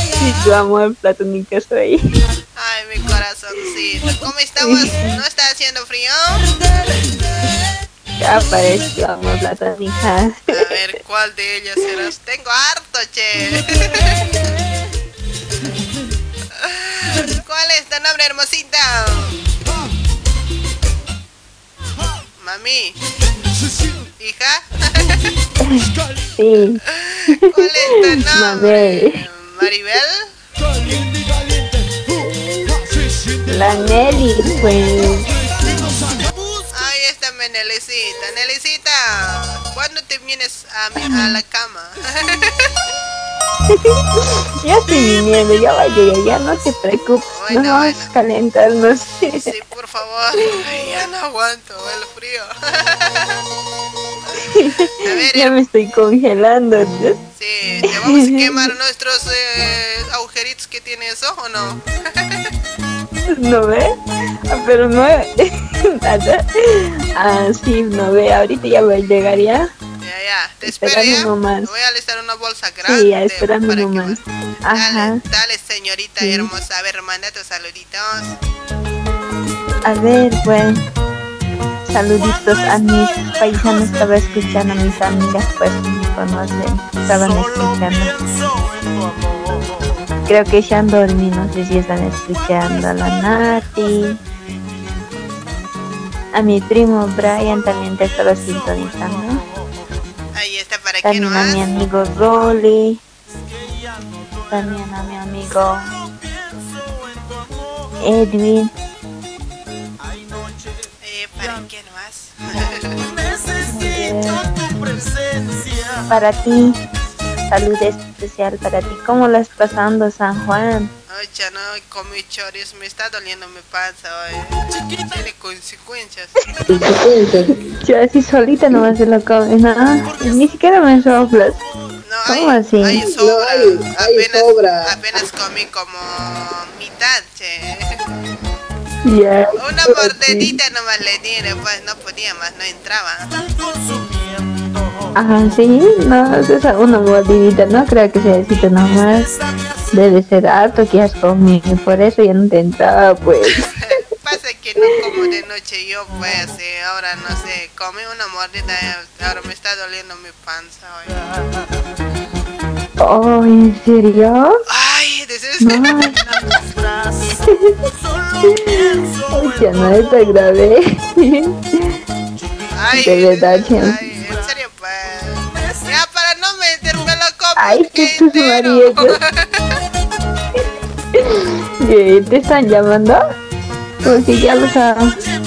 Sí, yo amor platónico soy. Ay, mi corazoncito, ¿cómo estamos? ¿No está haciendo frío? Ya apareció amor platónica. A ver, ¿cuál de ellas serás? Tengo harto, che. Sí. ¿Cuál es tu nombre? ¿Maribel? La Nelly, pues. Ahí está mi Nelicita. Nelicita, ¿cuándo te vienes a, mi, a la cama? ya estoy viniendo, ya va a llegar, ya no te preocupes. no vamos a calentarnos. Sí, por favor. Ya no aguanto el frío. ya me estoy congelando. Sí, ¿te vamos a quemar nuestros eh, agujeritos que tiene eso o no? ¿No ve? Ah, pero no. Ah, sí, no ve. Ahorita ya va a llegar ya. Ya, ya. Te espero ya. Nomás. Voy a alistar una bolsa grande. Sí, ya, esperando nomás. Ajá. Dale, dale, señorita sí. hermosa. A ver, manda tus saluditos. A ver, pues. Saluditos a mis paisanos. Estaba escuchando a mis amigas, pues me conocen. Estaban escuchando. Creo que ya han dormido, no sé si están escuchando a la Nati. A mi primo Brian también te estaba sintonizando. Ahí está para También a mi amigo Rolly. También a mi amigo Edwin. Para quién más. Para ti, salud especial para ti. ¿Cómo la estás pasando, San Juan? Ay, ya no comí chorizo, me está doliendo mi panza hoy. Tiene consecuencias. Yo así solita no se lo come, ¿no? Ni siquiera me soplas. ¿Cómo así? Ahí sobra. apenas, apenas comí como mitad, che. Una mordedita nomás le di, pues no podía más, no entraba. Ajá, sí, no, es esa una mordidita, no creo que se necesite nomás. Debe ser harto que has comido, por eso ya no te entraba, pues. Pasa que no como de noche yo, pues, eh, ahora no sé, comí una mordida, y ahora me está doliendo mi panza hoy. Oh, ¿en serio? Ay, dices. No. ya no te grabé. Ay, de verdad, ay, en serio, pues. Ya para no meterme la copa. Ay, Jesús María. ¿Te están llamando? Porque ya lo sabes.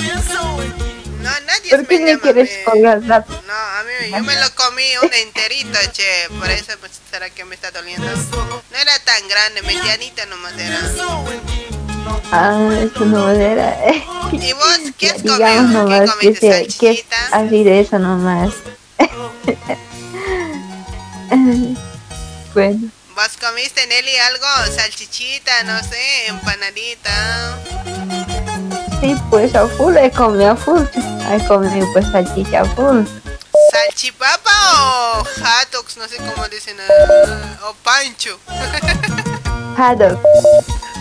¿Por qué me quieres colgar? No, a mí yo me lo comí un enterito, che. Por eso pues, será que me está doliendo. No era tan grande, medianita nomás era. Ah, eso no era. ¿Y vos qué has comido? Digamos nomás ¿Qué que, comiste? que es así de eso nomás. bueno, ¿Vos comiste, Nelly, algo? Salchichita, no sé, empanadita. Sí, pues a full he comido a full. He comido pues salchicha a full. ¿Salchipapa o hot dogs? No sé cómo dicen. ah, o pancho. Hot dog.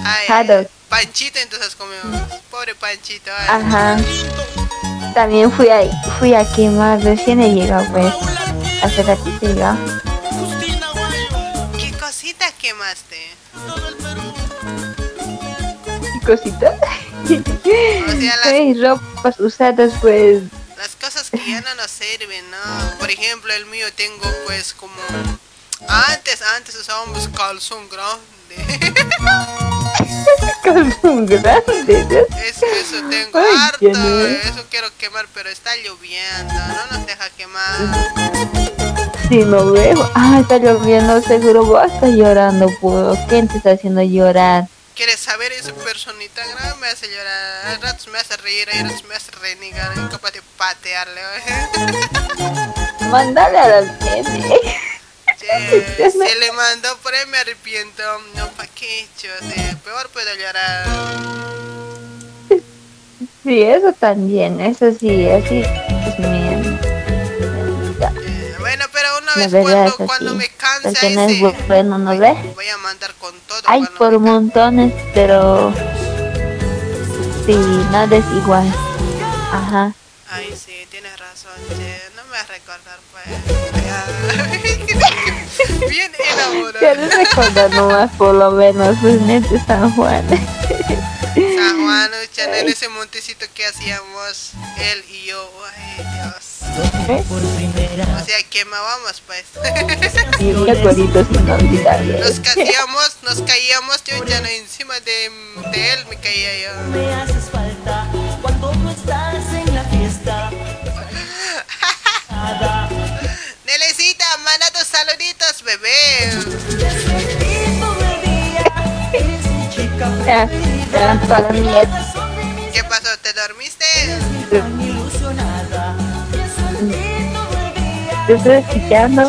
Ay, Hot dog. Panchito, entonces comió. Pobre Panchito. ay. Ajá. También fui a, fui a quemar, recién he llegado pues. Hace ratito llegado. ¿Qué cosita quemaste? Cosita. O sea, las, Sí, ropas usadas pues. las cosas que ya no nos sirven, ¿no? Por ejemplo, el mío tengo pues como... Antes, antes usábamos calzón grande. Calzón grande. ¿no? Eso, eso tengo Ay, harto. no. Eso quiero quemar, pero está lloviendo. No nos deja quemar. Sí, no veo. Ah, está lloviendo, seguro vos estás llorando, pues. ¿Quién te está haciendo llorar? ¿Quieres saber esa personita grande? Me hace llorar. A ratos me hace reír, a ratos me hace renegar. Es capaz de patearle. Mándale a la gente. Se le mandó por ahí me arrepiento. No, pa' qué, sea, peor puedo llorar. Sí, eso también, eso sí, así vez verdad cuando, es cuando me cansa Porque no es bueno, ¿no ves? voy a mandar con todo. Hay por montones, pero sí, nada es igual. Ajá. Ay, sí, tienes razón, che. No me vas a recordar, pues. Bien enamorado. Quieres recordar nomás por lo menos, pues neta San Juan. San Juan, Uchan, en ese montecito que hacíamos él y yo. Ay, Dios. O sea, quemábamos, pues. Y recuerditos inolvidables. Nos caíamos, nos caíamos, yo ya no encima de, de él me caía yo. Me haces falta cuando no estás en la fiesta. Nelecita, manda tus saluditos, bebé. Mí ¿Qué pasó? ¿Te dormiste? Te estoy escuchando.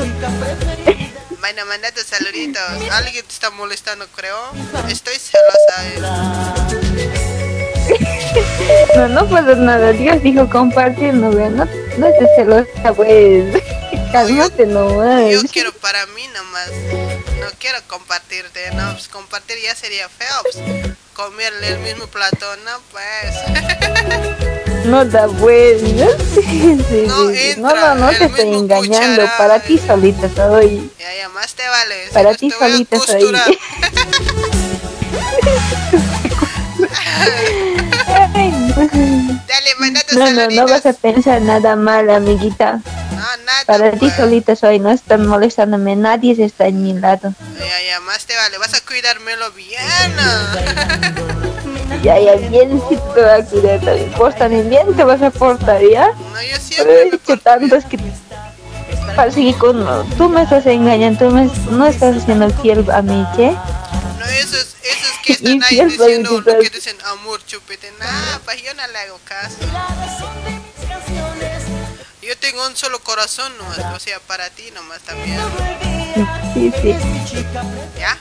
Bueno, manda tus saluditos. Alguien te está molestando, creo. Estoy celosa. eh. No, no puedo nada. Dios dijo compartir, no. No, no te celosa, pues. Cálmate nomás. Yo quiero para mí nomás. No quiero compartirte, no. Pues compartir ya sería feo. Pues, comerle el mismo plato, no, pues. No da pues. ¿no? Sí, sí, No sí. entra no, no, no el te estoy engañando. cuchara. Para ti solita soy. Ya, ya, más te vale. Para Si ti solita soy. Dale, manda tus No, no, no vas a pensar nada mal, amiguita. No, nada. Para ti solita soy, no están molestándome, nadie está en mi lado. Ya, ya, más te vale. Vas a cuidármelo bien. Ya, ya, bien, si te va a cuidar también. Vos también bien te vas a portar, ¿ya? No, yo siempre Ay, que tanto es que... Así que con, tú me estás engañando, tú me, no estás haciendo fiel a mí, ¿qué? No, esos, esos que están ahí diciendo lo que dicen amor, chupete. Nah, pues yo no le hago caso. Yo tengo un solo corazón nomás, o sea, para ti nomás también. Sí, sí. ¿Ya?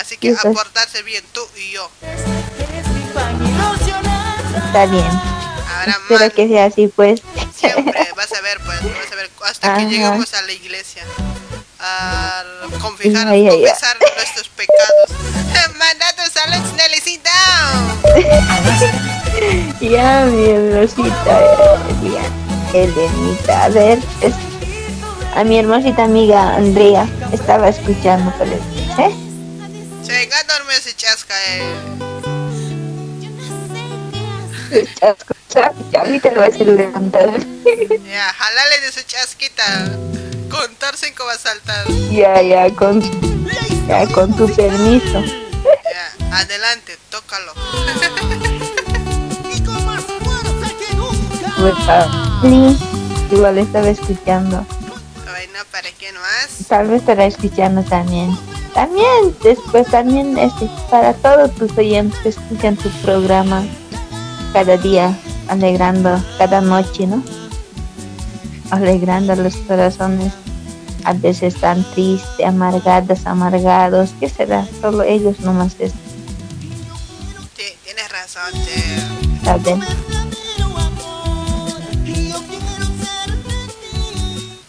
Así que Eso es. aportarse bien tú y yo. Está bien. Ahora Espero que sea así, pues. Siempre, vas a ver, pues, vas a ver, hasta que lleguemos a la iglesia. A confesar, Ay, ay, ay. confesar nuestros pecados. Manda tus saludos, Nelicita. ya, mi rosita, bien. Elenita, a ver, es- a mi hermosita amiga Andrea estaba escuchando, pero, ¿eh? Venga, duerme ese chasca, eh. Chasco, chasco, ya ahorita lo vas a levantar. Ya, jalale de su chasquita. Contar cinco va a saltar. ya, ya, con, ya, con tu permiso. Ya, adelante, tócalo. Pues, sí, igual estaba escuchando. Bueno, ¿para quién más? Tal vez estará escuchando también. También, después también este, para todos tus oyentes que escuchan tu programa cada día, alegrando cada noche, ¿no? Alegrando los corazones. A veces tan tristes, amargados, amargados. ¿Qué será? Solo ellos nomás es- Sí, tienes razón, che. saben.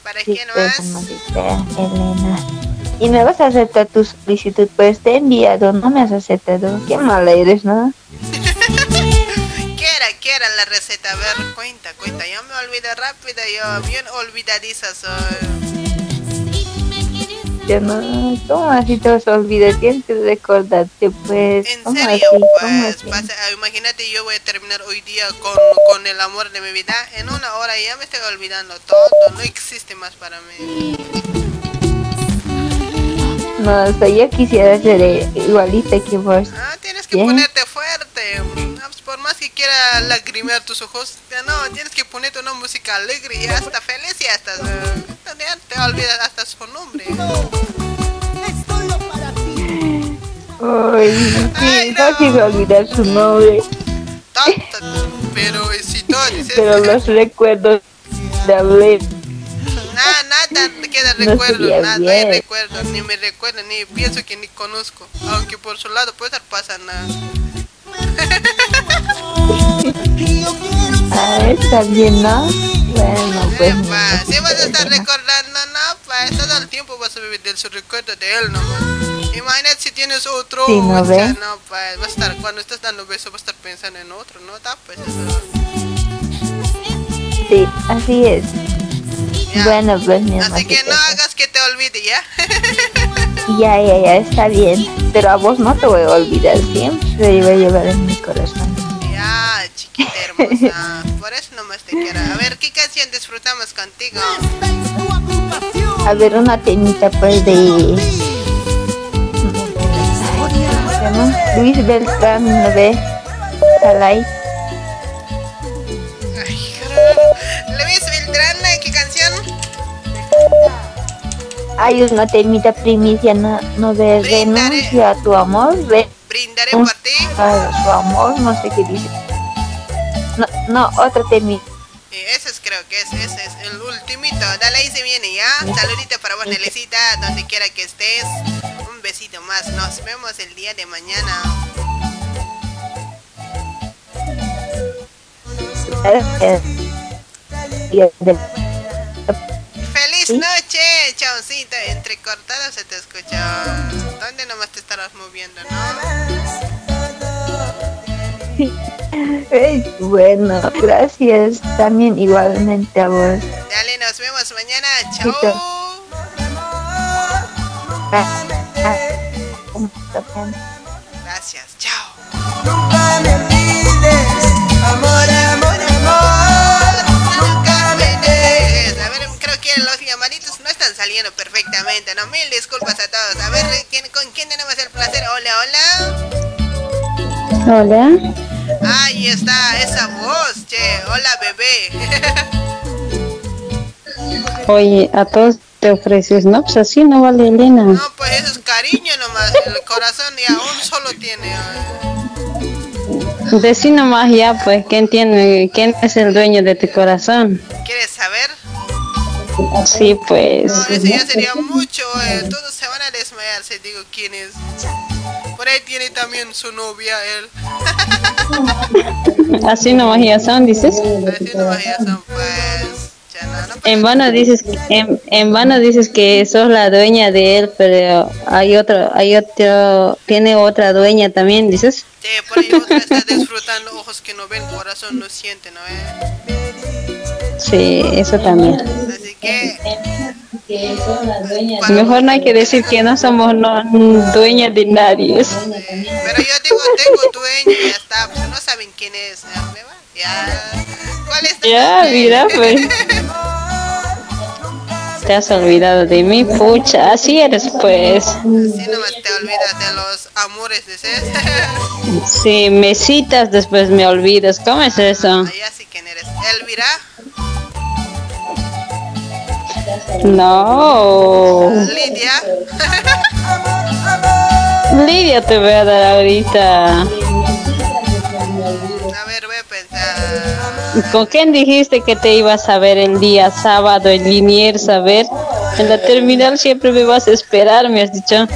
¿Para Sí, quién pues, más? Elena. Y me vas a aceptar tu solicitud, pues te he enviado, no me has aceptado. Qué mala eres, ¿no? Receta. A ver, cuenta, cuenta. Yo me olvido rápido, yo bien olvidadiza soy. Yo no, ¿cómo así te vas a olvidar? Tienes que recordarte, pues. En ¿Cómo serio, así? ¿Cómo pues, pasa- ah, imagínate yo voy a terminar hoy día con, con el amor de mi vida. En una hora ya me estoy olvidando todo, no existe más para mí. No, sea, yo quisiera ser eh, igualita que vos. Ah, tienes que ponerte fuerte. Ah, pues, por más que quiera lagrimear tus ojos, ya no, tienes que ponerte una música alegre y hasta feliz y hasta ya te olvidas hasta su nombre. Ay, sí, no quiero olvidar su nombre, Pero si todo dices, pero los recuerdos de hablé. Nada, nada te queda No recuerdo, sería nada, no hay bien. recuerdo, ni me recuerdo, ni pienso que ni conozco. Aunque por su lado puede estar pasando nada. Ah, está bien, ¿no? Bueno, pues. Epa, si vas a estar recordando, no, ya todo el tiempo vas a vivir del su recuerdo de él nomás. Imagínate si tienes otro, Sí, ¿no o sea, no, pues, vas a estar, cuando estás dando beso vas a estar pensando en otro, ¿no? Da, pues, eso. Sí, así es. Bueno, pues mi Así que no hagas que te olvide, ¿ya? Ya, ya, ya, está bien. Pero a vos no te voy a olvidar, siempre te voy a llevar en mi corazón. Ya, chiquita hermosa, por eso nomás te quiero. A ver, ¿qué canción disfrutamos contigo? A ver, una temita pues de... Luis Beltrán, ¿no ve? Salai. Luis Beltrán, ¿qué canción? Hay una temita primicia, no, no ve, renuncia a tu amor, re, Brindaré por ti. a su amor, no sé qué dice. No, no, otra temita. Ese es, creo que es, ese es el ultimito. Dale ahí se viene ya. Saludito para vos, Nelecita, donde quiera que estés. Un besito más. Nos vemos el día de mañana. Feliz noche, chaucito. Entrecortado se te escucha. ¿Dónde nomás te estarás moviendo, no? Bueno, gracias también igualmente a vos. Dale, nos vemos mañana. Chao. Gracias, chao. Nunca me olvides, amor, amor, saliendo perfectamente, ¿no? Mil disculpas a todos. A ver, ¿quién- ¿con quién tenemos el placer? Hola, hola. Hola. Ahí está, esa voz, che. Hola, bebé. Oye, a todos te ofreces, ¿no? Pues así no vale, Elena. No, pues eso es cariño nomás. El corazón ya un solo tiene. Decí nomás ya, pues, ¿quién tiene, quién es el dueño de tu corazón? ¿Quieres saber? Sí, pues. No, eso ya sería mucho. eh. Todos se van a desmayar si digo quién es. Por ahí tiene también su novia, él. Así nomás ya son, dices. Así nomás ya son, pues. Ya no, no En vano dices, en, en vano dices que sos la dueña de él, pero hay otro, hay otro, tiene otra dueña también, dices. Sí, por ahí otra está disfrutando ojos que no ven, corazón no siente, ¿no? Eh? Sí, eso también. Así que, Mejor no hay que decir que no somos no, dueñas de nadie. pero yo digo, tengo dueño y ya está, pues no saben quién es. ¿ya? ¿Cuál es tu Ya, mira, pues. Te has olvidado de mí, pucha, así eres, pues. Así nomás te olvidas de los amores, dices. Si me citas, después me olvidas. ¿Cómo es eso? Ya sí quién eres. Elvira, No. Lidia. Lidia te voy a dar ahorita. A ver, voy a pensar. ¿Con quién dijiste que te ibas a ver el día sábado en Liniers a ver? En la terminal siempre me vas a esperar, me has dicho. Era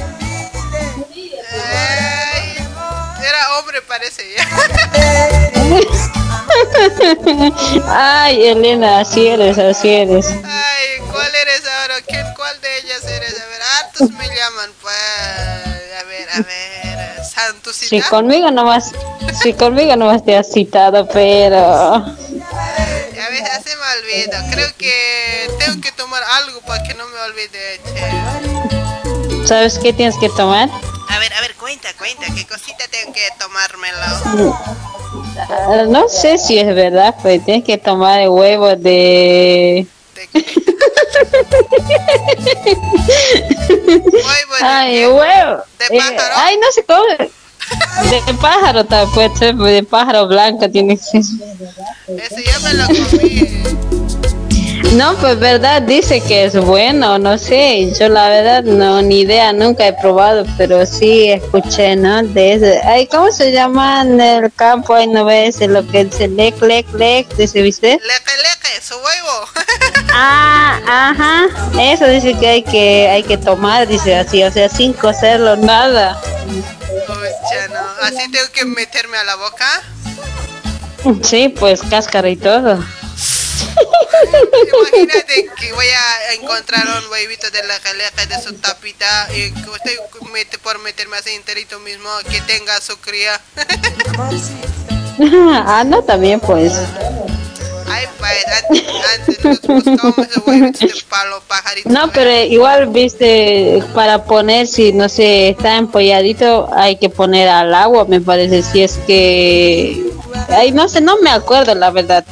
hombre, parece ya. Ay, Elena, así eres, así eres. Ay, ¿cuál eres ahora? ¿Quién, ¿Cuál de ellas eres? A ver, hartos me llaman, pues. A ver, a ver. Si conmigo nomás, si conmigo nomás te has citado, pero A veces se me olvida. Creo que tengo que tomar algo para que no me olvide, che. ¿sabes qué tienes que tomar? A ver, a ver, cuenta, cuenta. ¿Qué cosita tengo que tomármelo? Ah, No sé si es verdad, pues tienes que tomar el huevo de... Ay, huevo. Eh, ay, no sé cómo. De pájaro tal, puede ser, de pájaro blanco tiene que ser. Ese ya me lo comí. No, pues verdad, dice que es bueno, no sé, yo la verdad no, ni idea, nunca he probado, pero sí escuché, ¿no? De ese, ay, ¿cómo se llama en el campo? Ahí no ves lo que dice lec, lec, lec, dice, ¿viste? Leque, leque, su huevo. Ah, ajá, eso dice que hay que, hay que tomar, dice así, o sea, sin cocerlo, nada. No. ¿Así tengo que meterme a la boca? Sí, pues cáscara y todo. Imagínate que voy a encontrar un huevito de la jaleja de su tapita y que usted mete por meterme así enterito mismo que tenga su cría. ah, no, también pues. Ay, pues, antes, antes nos huevitos de palo pajarito. No, pero igual, viste, para poner, si no sé, está empolladito, hay que poner al agua, me parece, si es que... Ay, no sé, no me acuerdo la verdad.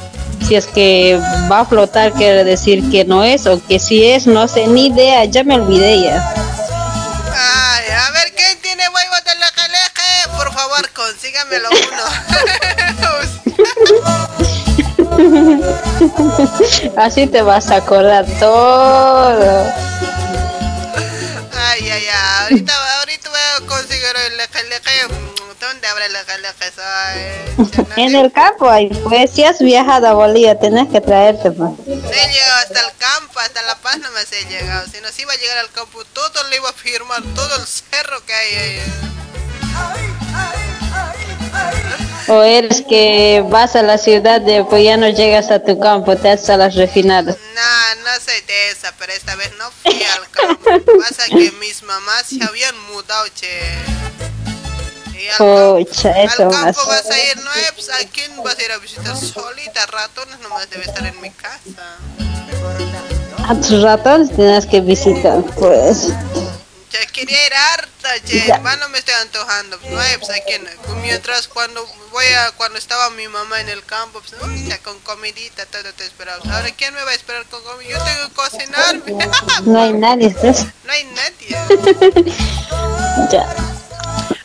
Si es que va a flotar, quiere decir que no es, o que si es, no sé, ni idea, ya me olvidé ya. Ay, a ver, ¿quién tiene huevos de la jaleja? Por favor, consígamelo uno. Así te vas a acordar todo. Ay, ay, ay. Ahorita, ahorita voy a conseguir el jaleja. ¿Dónde habrá? En el campo, ay, pues si has viajado a Bolivia, tenés que traerte. Pues. No he llegado hasta el campo, hasta La Paz no me he llegado. Si nos iba a llegar al campo, todo le iba a firmar, todo el cerro que hay ahí. O eres que vas a la ciudad de pues ya no llegas a tu campo, te haces a las refinadas. No, no soy de esa, pero esta vez no fui al campo. Pasa que mis mamás se habían mudado, che. Pucha, eso al campo vas a ir, no, pues, ¿a quién vas a ir a visitar solita? Ratones nomás debe estar en mi casa. A tus ratones tienes que visitar, pues. Ya quería ir harta, che. Ya. Va, no me estoy antojando. No, eh, pues, ¿a quién? Mientras cuando voy a, cuando estaba mi mamá en el campo, pues, ya con comidita, todo te esperaba. Ahora, ¿quién me va a esperar con comida? Yo tengo que cocinarme. No hay nadie, ¿estás? No hay nadie. Ya.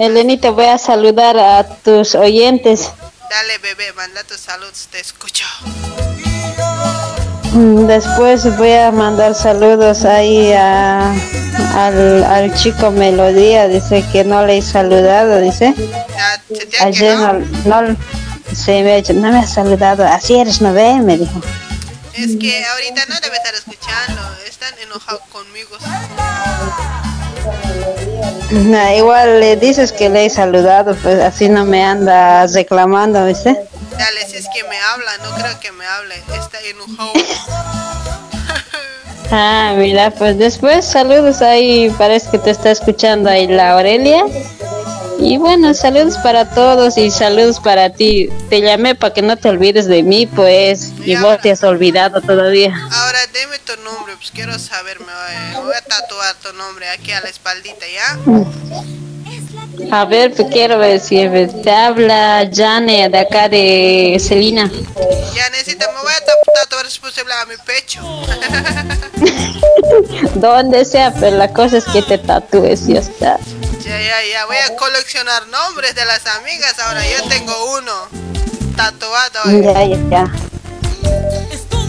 Elenita, voy a saludar a tus oyentes. Dale, bebé, manda tus saludos, te escucho. Mm, Después voy a mandar saludos ahí a, al, al chico Melodía, dice que no le he saludado, dice. Ayer no, no, se me, ha dicho, no me ha saludado, así eres, no ve, me dijo. Es que ahorita no debe estar escuchando, están enojados conmigo. No, igual le dices que le he saludado, pues así no me anda reclamando, ¿viste? Dale, si es que me habla, no creo que me hable, está enojado. Ah, mira, pues después saludos ahí, parece que te está escuchando ahí la Aurelia. Y bueno, saludos para todos y saludos para ti. Te llamé para que no te olvides de mí, pues, y vos te has olvidado todavía. Dime tu nombre, pues quiero saber, me voy, me voy a tatuar tu nombre aquí a la espaldita, ¿ya? A ver, pues quiero decir, te habla Jane de acá de Celina. Ya necesito, me voy a ta- tatuar después de a mi pecho. Donde sea, pero la cosa es que te tatúes y ya está. Ya, ya, ya, voy a coleccionar nombres de las amigas ahora, yo tengo uno tatuado. Ya, ya, ya.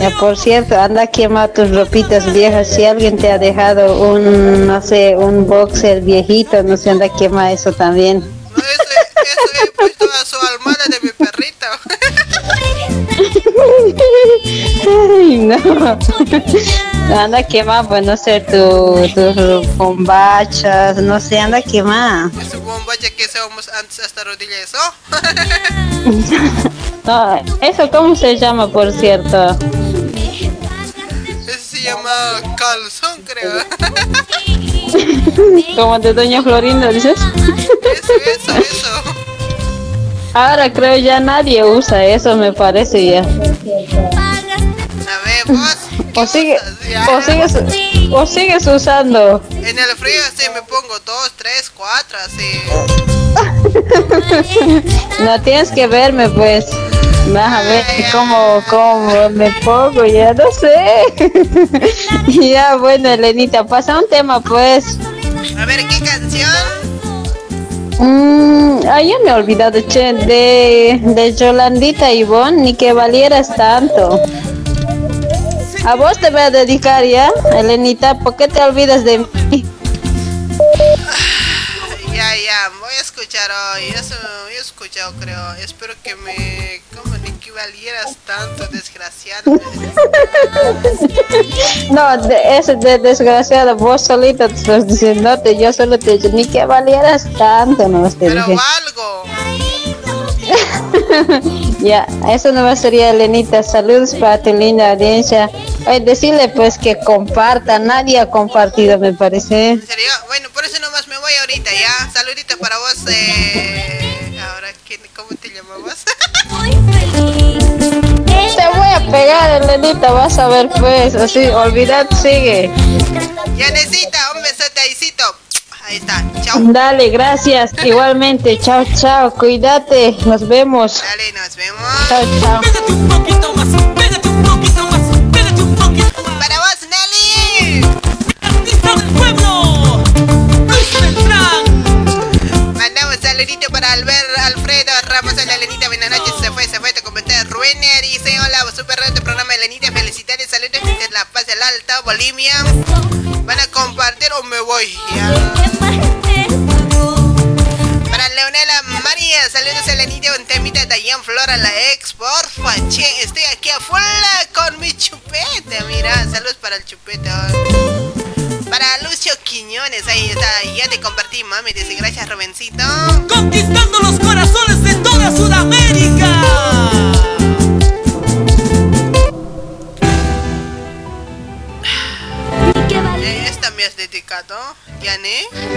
Ya, por cierto, anda a quemar tus ropitas viejas. Si alguien te ha dejado un, no sé, un boxer viejito, no sé, anda a quemar eso también. Eso he puesto a su almohada de mi perrito. Ay, no. Anda a quemar, pues no sé, tu, tus bombachas, no sé, anda a quemar. Esa bombacha que somos antes hasta rodillas, ¿oh? No, ¿Eso cómo se llama, por cierto? Eso se llama calzón, creo. Como de Doña Florinda, dices. Eso, eso, eso. Ahora creo ya nadie usa eso, me parece ya. A ver, vos. O, sigue, o, sigues, o sigues usando. En el frío así me pongo dos, tres, cuatro, así. No tienes que verme, pues. Vas a ver cómo, cómo me pongo, ya no sé. ya, bueno, Elenita, pasa un tema, pues. A ver, ¿qué canción? Mm, ay, ya me he olvidado, che, de, de Yolandita Ivonne, ni que valieras tanto. A vos te voy a dedicar ya, Elenita, ¿por qué te olvidas de mí? Ya, ya, voy a escuchar hoy. Eso he escuchado, creo. Espero que me. ¿Cómo ni que valieras tanto, desgraciado? No, de, eso de desgraciado, vos solita te estás diciéndote, yo solo te dije, ni que valieras tanto, no te Pero dije. algo. Ya, eso nomás sería, Elenita. Saludos para tu linda audiencia. Oye, decirle pues que comparta. Nadie ha compartido, me parece. ¿En serio? Bueno, por eso nomás me voy ahorita, ¿ya? Saluditos para vos. Eh... Ahora, ¿quién, ¿cómo te llamabas? Te voy a pegar, Elenita. Vas a ver pues. Así, olvidad, sigue. Ya necesita, un besote ahícito. Ahí está, chao. Dale, gracias. Igualmente, chao, chao. Cuídate. Nos vemos. Dale, nos vemos. Chao, chao. Para Leonela María, saludos a Elenita. Un temita de Ian Flora, la ex. Porfa, che, estoy aquí a full con mi chupete. Mira, saludos para el chupete. Para Lucio Quiñones, ahí está. Ya te compartí, mami. Dice gracias, Rubencito. Conquistando los corazones Annie.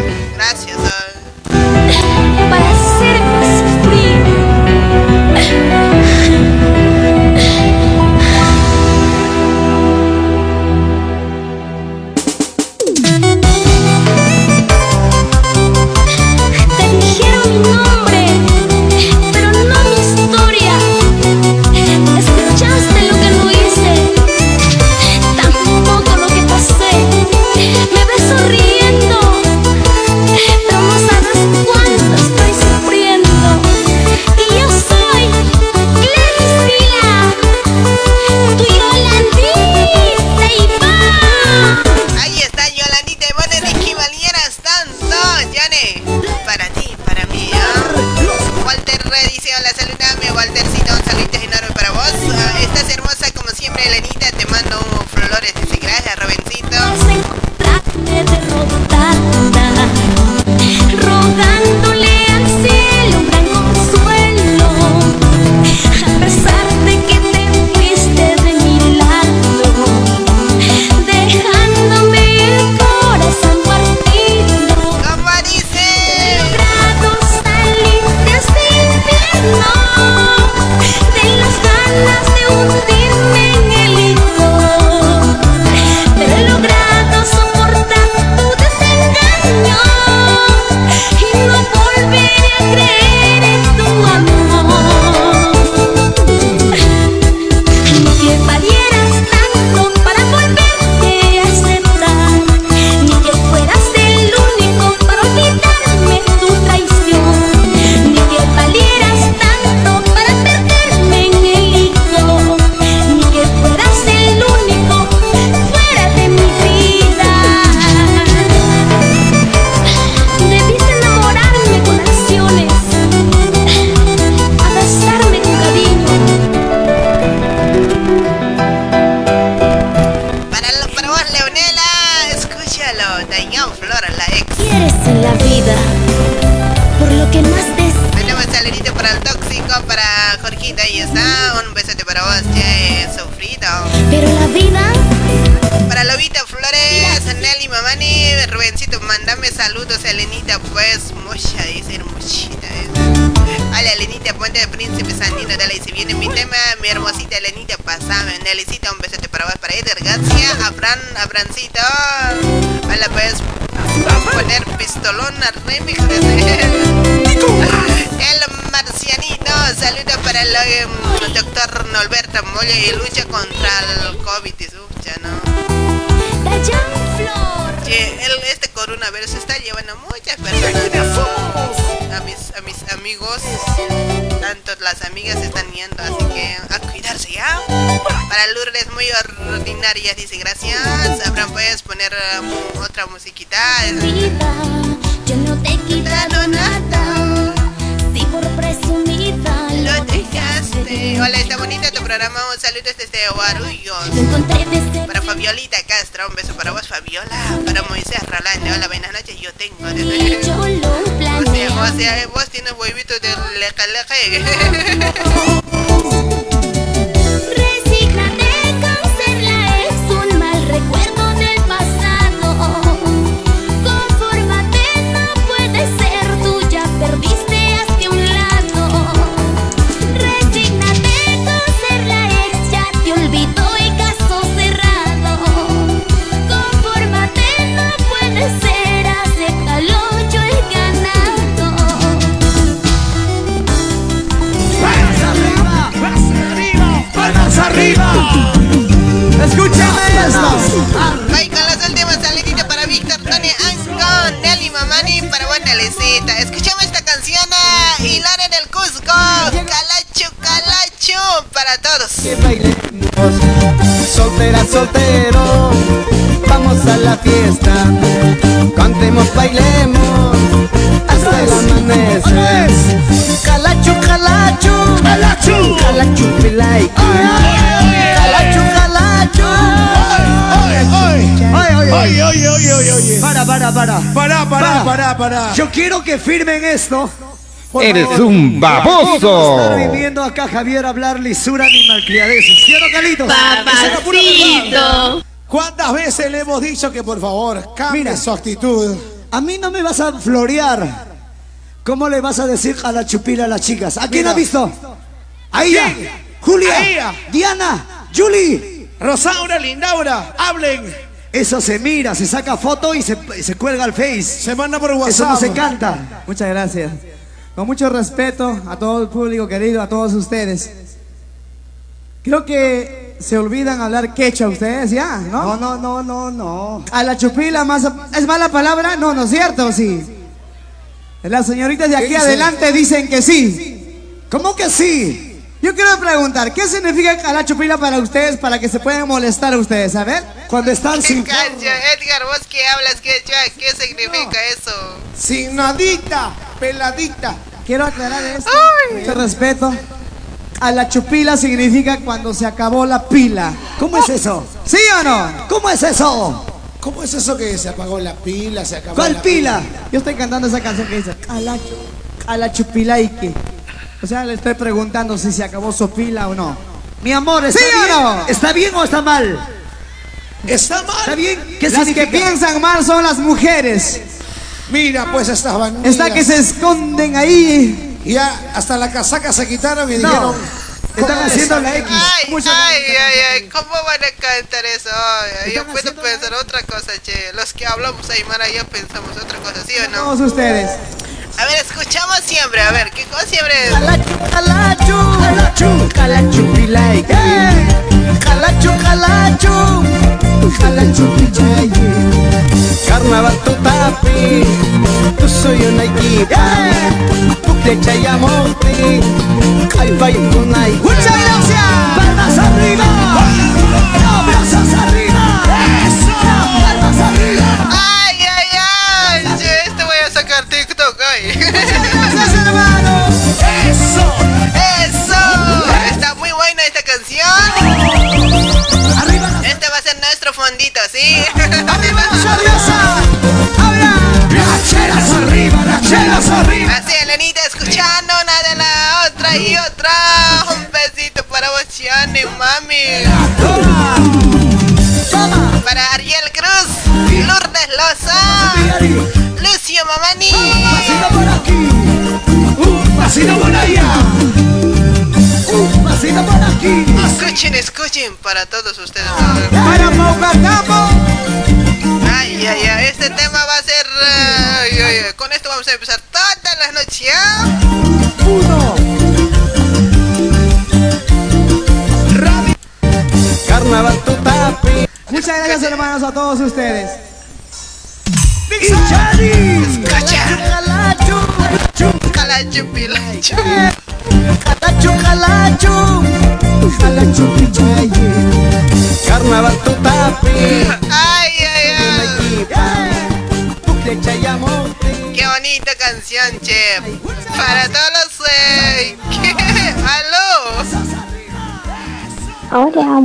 Este coronavirus está llevando a muchas personas a mis, a mis amigos, tanto las amigas están yendo, así que a cuidarse ya. Para Lourdes muy ordinaria, dice gracias. Abraham, puedes poner um, otra musiquita. Hola, está bonito tu programa. Un saludo desde Guarulhos. Para Fabiolita Castro, un beso para vos, Fabiola. Para Moisés Rolando, hola, buenas noches. Yo tengo. O sea, o sea, vos tienes huevito de leca leca. arriba. Escúchame esto. Ay, las últimas saluditos para Víctor, Tony Anscon, Nelly Mamani, para Guandalecita. Escuchame esta canción eh, a Hilar en el Cusco. Calacho, calacho, para todos. Que bailemos, soltera, soltero. Vamos a la fiesta, cantemos, bailemos, hasta el amanecer. Calacho, calacho calacho, calacho, pilay. Calacho, calacho. Oye, oye, oye, oye, oye. Para, para, para. Para, para, para, para. Yo quiero que firmen esto. Por Eres favor. un baboso. Estar viviendo acá a Javier hablar lisura ni malcriadeces. ¿Sí o no, Carlitos? Esa es la pura verdad. ¿Cuántas veces le hemos dicho que por favor cambie su actitud? A mí no me vas a florear. ¿Cómo le vas a decir a la chupila a las chicas? ¿A quién Mira. ha visto? Aida, ¿Quién? Julia, Aida. Diana, Julie. Rosaura, Lindaura, hablen. Eso se mira, se saca foto y se, se cuelga al Face. Se manda por Eso WhatsApp. no se canta. Muchas gracias. Con mucho respeto a todo el público querido, a todos ustedes. Creo que se olvidan hablar quechua ustedes ya, ¿no? No, no, no, no, no. A la chupila más... ¿Es mala palabra? No, ¿no es cierto? Sí. Las señoritas de aquí adelante dicen que sí. ¿Cómo que sí? Yo quiero preguntar, ¿qué significa a la chupila para ustedes para que se puedan molestar a ustedes? A ver. Cuando están sin... Edgar, vos que hablas quechua, ¿qué significa eso? Sin nadita, peladita. Quiero aclarar esto. Mucho respeto. A la chupila significa cuando se acabó la pila. ¿Cómo es eso? ¿Sí o no? ¿Cómo es eso? ¿Cómo es eso que se apagó la pila, se acabó ¿Cuál la pila? Yo estoy cantando esa canción que dice a la, chu- a la chupilaike. O sea, le estoy preguntando si se acabó su pila o no. Mi amor, ¿está ¿Sí o bien? no? ¿Está bien o está mal? ¿Está mal? ¿Está bien? ¿Qué Las significa? que piensan mal son las mujeres. Mira, pues estas bandidas. Está que se esconden ahí. Ya, hasta la casaca se quitaron y No. dijeron... Están ¿cómo haciendo la? X. Ay, Mucho- ay, ay, ay, ¿cómo van a cantar eso? Ay, yo puedo pensar otra cosa, che. Los que hablamos Aymara ya pensamos otra cosa, ¿sí o no? Todos ustedes. A ver, escuchamos siempre, a ver, ¿qué cosa siempre? Calacho, calacho, calacho, calacho, pilay. Calacho, calacho, calacho, pilay. Carnaval tu tapi, tu soy una equipa. Pukle para todos ustedes.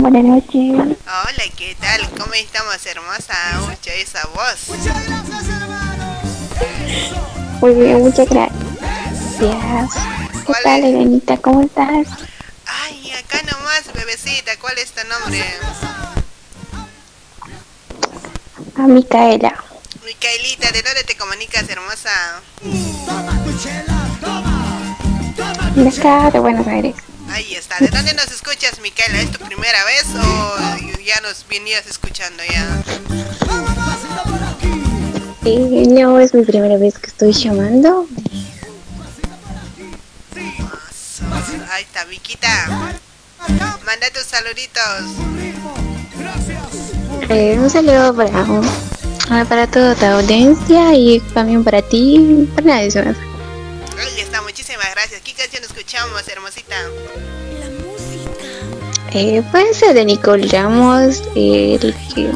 Buenas noches. Hola, ¿qué tal? ¿Cómo estamos, hermosa? Mucha esa voz. Muy bien, muchas gracias. ¿Qué ¿Cuál tal? Elenita? ¿Cómo estás? Ay, acá nomás, bebecita. ¿Cuál es tu nombre? A Micaela. Micaelita, ¿de dónde te comunicas, hermosa? De acá, de Buenos Aires. Ahí está. ¿De dónde nos escuchas, Micaela? ¿Es tu primera vez o ya nos venías escuchando ya? No, es mi primera vez que estoy llamando. Ahí está, Miquita. Manda tus saluditos. Eh, un saludo para, ah, para toda tu audiencia y también para ti, para nadie más. Ahí está, muy Muchísimas gracias. ¿Qué canción escuchamos, hermosita? La música. Eh, puede ser de Nicole Ramos, el que,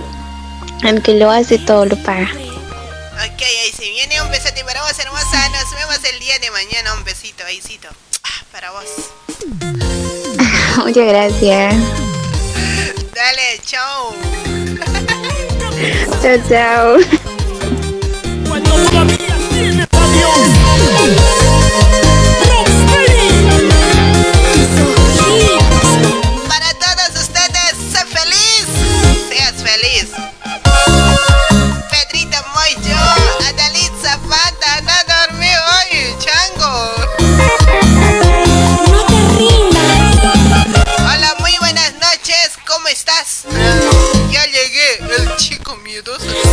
el que lo hace todo lo paga. Ok, ahí se viene un besote para vos, hermosa. Nos vemos el día de mañana. Un besito, ahícito. Ah, para vos. Muchas gracias. Dale, chao. chao, chao. Cuando todavía tienes Unidos.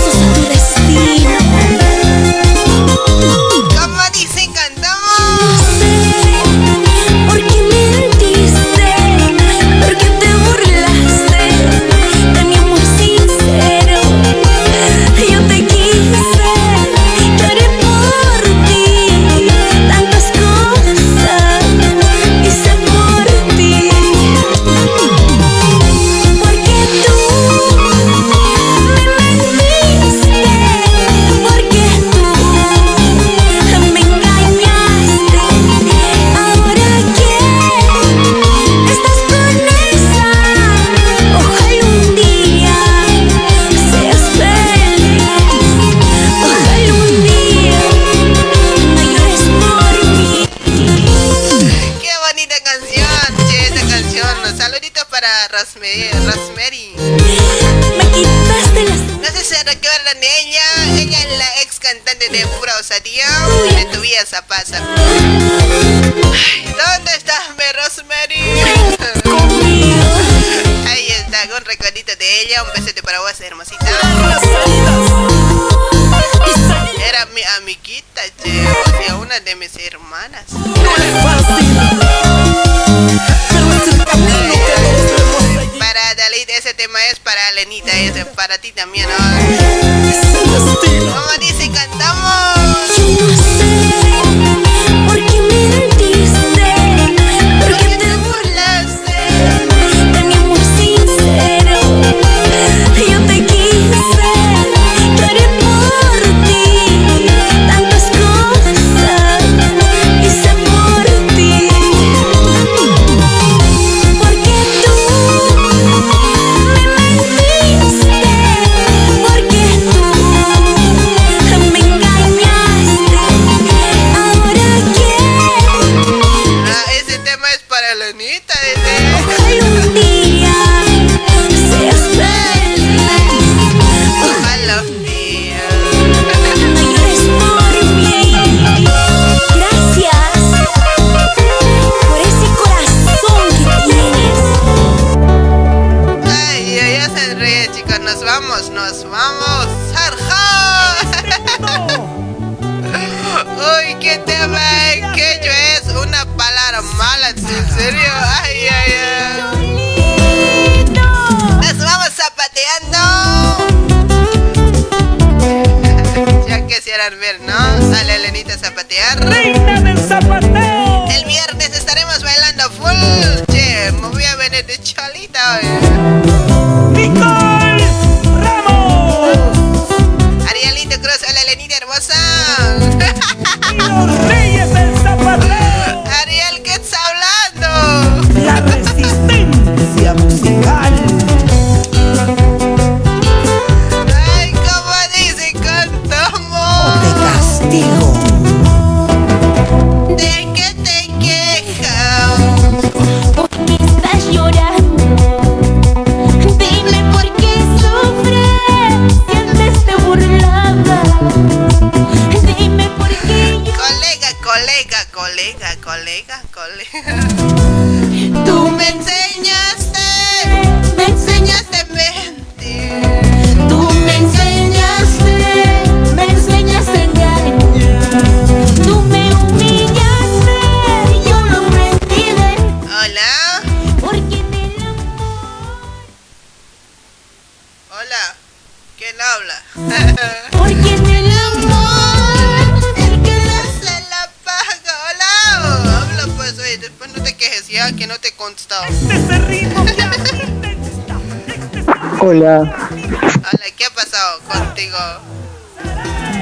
Hola. Hola, ¿qué ha pasado contigo?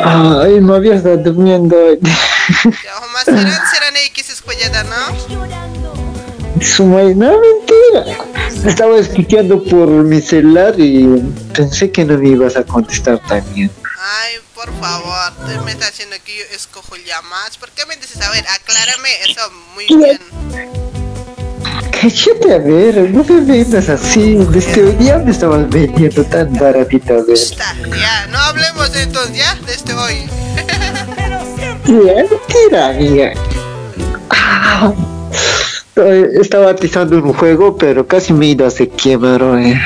Ay, no había estado durmiendo. Más serán, serán X escuellada, ¿no? Sumay, no, mentira. Estaba escuchando por mi celular y pensé que no me ibas a contestar también. Ay, por favor, tú me estás haciendo que yo escojo llamadas. ¿Por qué me dices? A ver, aclárame eso muy bien. Cállate a ver, no me vendas así. Desde hoy día me estabas vendiendo tan baratito, a ver. Ya, no hablemos de entonces, ya, desde hoy. Ya, mentira, amiga. Ah, eh, Estaba atizando un juego, pero casi mi ida se quemaron. Eh.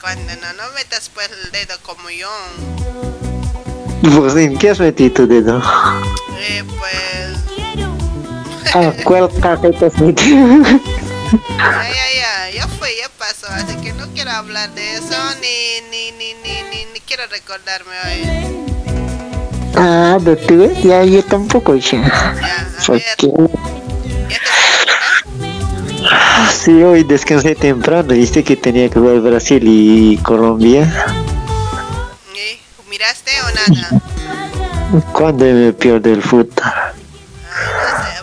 Cuando no, no metas pues el dedo como yo. Pues, ¿En qué has metido tu dedo? Eh, pues. Ah, ¿cuál cajeta has metido? Ya, ya, ya, ya fue, ya pasó. Así que no quiero hablar de eso, ni, ni, ni, ni, ni, ni quiero recordarme hoy. Ah, ¿no te ves? Ya, yo tampoco, ya. Porque... Sí, hoy descansé temprano, viste que tenía que ver Brasil y Colombia. ¿Miraste o nada? ¿Cuándo me pierde el fútbol?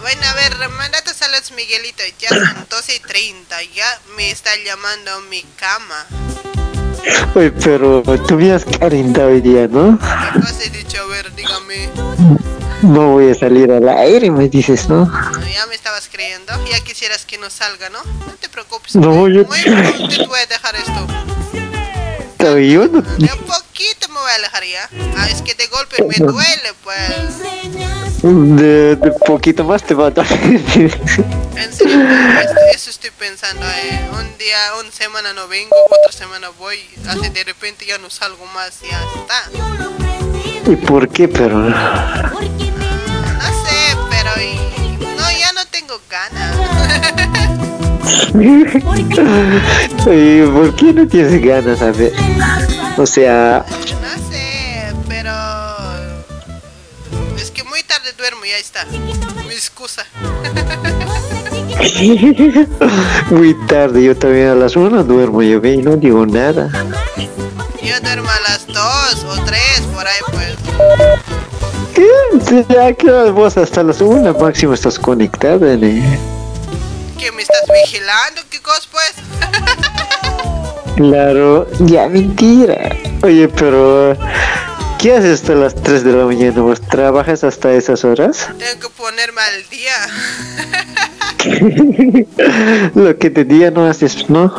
Bueno, a ver, mandate saludos, Miguelito. Ya son 12 y 30. Ya me está llamando a mi cama. Oye, pero tú me has calentado hoy día, ¿no? ¿Qué cosa he dicho? A ver, dígame. No voy a salir al aire, me dices, ¿no? Ya me estabas creyendo. Ya quisieras que no salga, ¿no? No te preocupes. No, yo... Muy pronto te voy a dejar esto. Pero yo no... De a poquito me voy a alejar ya. Ah, es que de golpe me duele, pues. De, de poquito más te mata. En serio, eso estoy pensando. Eh. Un día, una semana no vengo, otra semana voy. Así de repente ya no salgo más y ya está. ¿Y por qué, pero? No sé, pero y- no, ya no tengo ganas. Oye, ¿por qué no tienes ganas, a ver? O sea, No sé, muy tarde duermo y ahí está. Mi excusa. muy tarde, yo también a las una duermo, yo y no digo nada. Yo duermo a las 2 o 3 por ahí pues. ¿Qué? Ya que vos hasta las una máximo estás conectada, ¿eh? ¿Que me estás vigilando? ¿Qué cosa pues? Claro, ya mentira. Oye, pero ¿qué haces hasta las 3 de la mañana? ¿Vos trabajas hasta esas horas? Tengo que ponerme al día. Lo que te diga no haces, ¿no?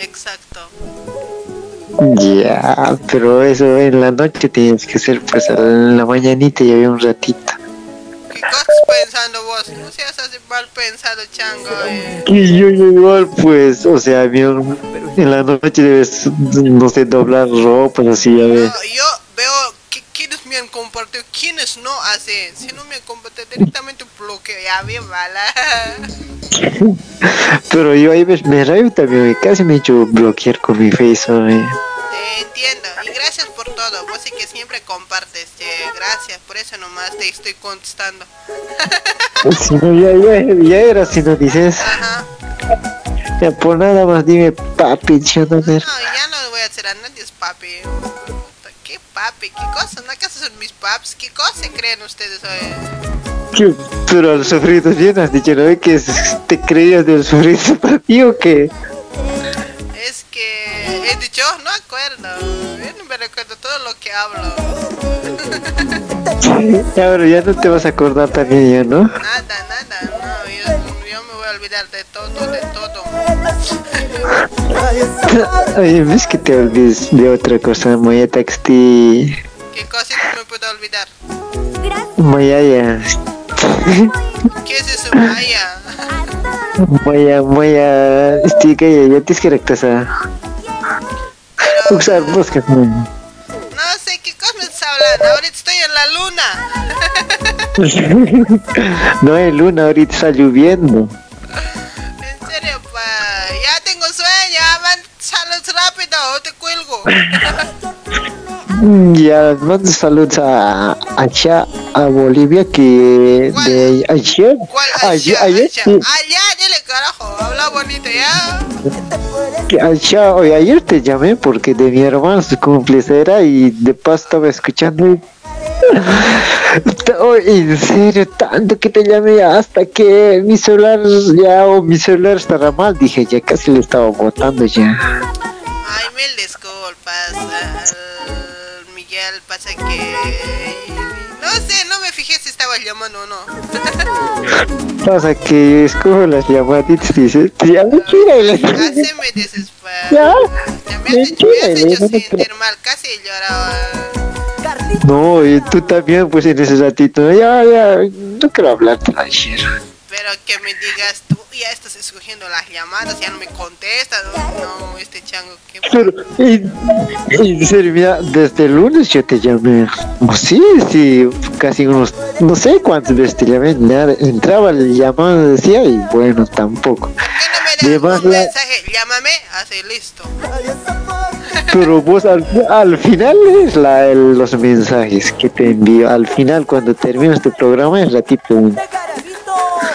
Exacto. Ya, pero eso en la noche tienes que hacer, pues en la mañanita ya había un ratito. ¿Qué estás pensando vos? No seas así mal pensado, chango. eh. Y yo igual, pues, o sea, en la noche debes, no sé, doblar ropa, así, ya ves. No, yo veo que, quiénes me han compartido, quiénes no hacen. Si no me han compartido, directamente bloqueo. Ya bien mala. Pero yo ahí me rayo también, casi me he hecho bloquear con mi face, ¿eh? Te entiendo. Y gracias por todo. Vos sí que siempre compartes. che. Gracias. Por eso nomás te estoy contestando. Si no, ya, ya, ya era si no dices. Ya, por nada más dime, papi, yo no. No, ya no voy a hacer a nadie, es papi. ¿Qué papi? ¿Qué cosa? ¿No acaso son mis paps? ¿Qué cosa creen ustedes hoy? Pero al sufrido dicho, ¿no? Que te creías del sufrido para ti o qué? Es que he dicho, no acuerdo. Yo no me recuerdo todo lo que hablo. Ahora ya no te vas a acordar también ya, ¿no? Nada, nada, no. Yo, yo me voy a olvidar de todo, de todo. Oye, ves que te olvides de otra cosa, Moya Taxti. ¿Qué cosa no me puedo olvidar? Moyaya. ¿Qué es eso, Maya? Moya, Moya. Estica ya, ya tienes que rectasar. Usar buscas, ¿no? No sé qué cosa me estás hablando. Ahorita estoy en la luna. No hay luna, ahorita está lloviendo. Ya, mando saludos a, allá, a Bolivia, que de ayer, ayer, ayer, sí, Allá, dile carajo, habla bonito ya. Que, ya, oye, ayer te llamé porque de mi hermano su era y de paso estaba escuchando. y- Oye, en serio, tanto que te llamé hasta que mi celular ya, o mi celular estará mal. Dije, ya casi le estaba botando ya. Ay, mil disculpas, al Miguel, pasa que... No sé, no me fijé si estabas llamando o no. Pasa que escojo las llamaditas y dice, ya mentira. y las- Casi me desespera. Ya, Me has hecho, me has hecho sentir mal, casi lloraba. No, y tú también, pues en ese ratito, ya, ya, no quiero hablarte ayer. Pero que me digas, tú ya estás escogiendo las llamadas, ya no me contestas. No, este chango, ¿qué Pero, en, en serio, mira, desde el lunes yo te llamé. Oh, sí, sí, casi unos, no sé cuántas veces te llamé, nada, entraba el llamado, decía, y bueno, tampoco. Además, Un la- mensaje, llámame, así listo. pero vos al, al final es la, el- los mensajes que te envío. Al final, cuando termina este programa, es la tipo un.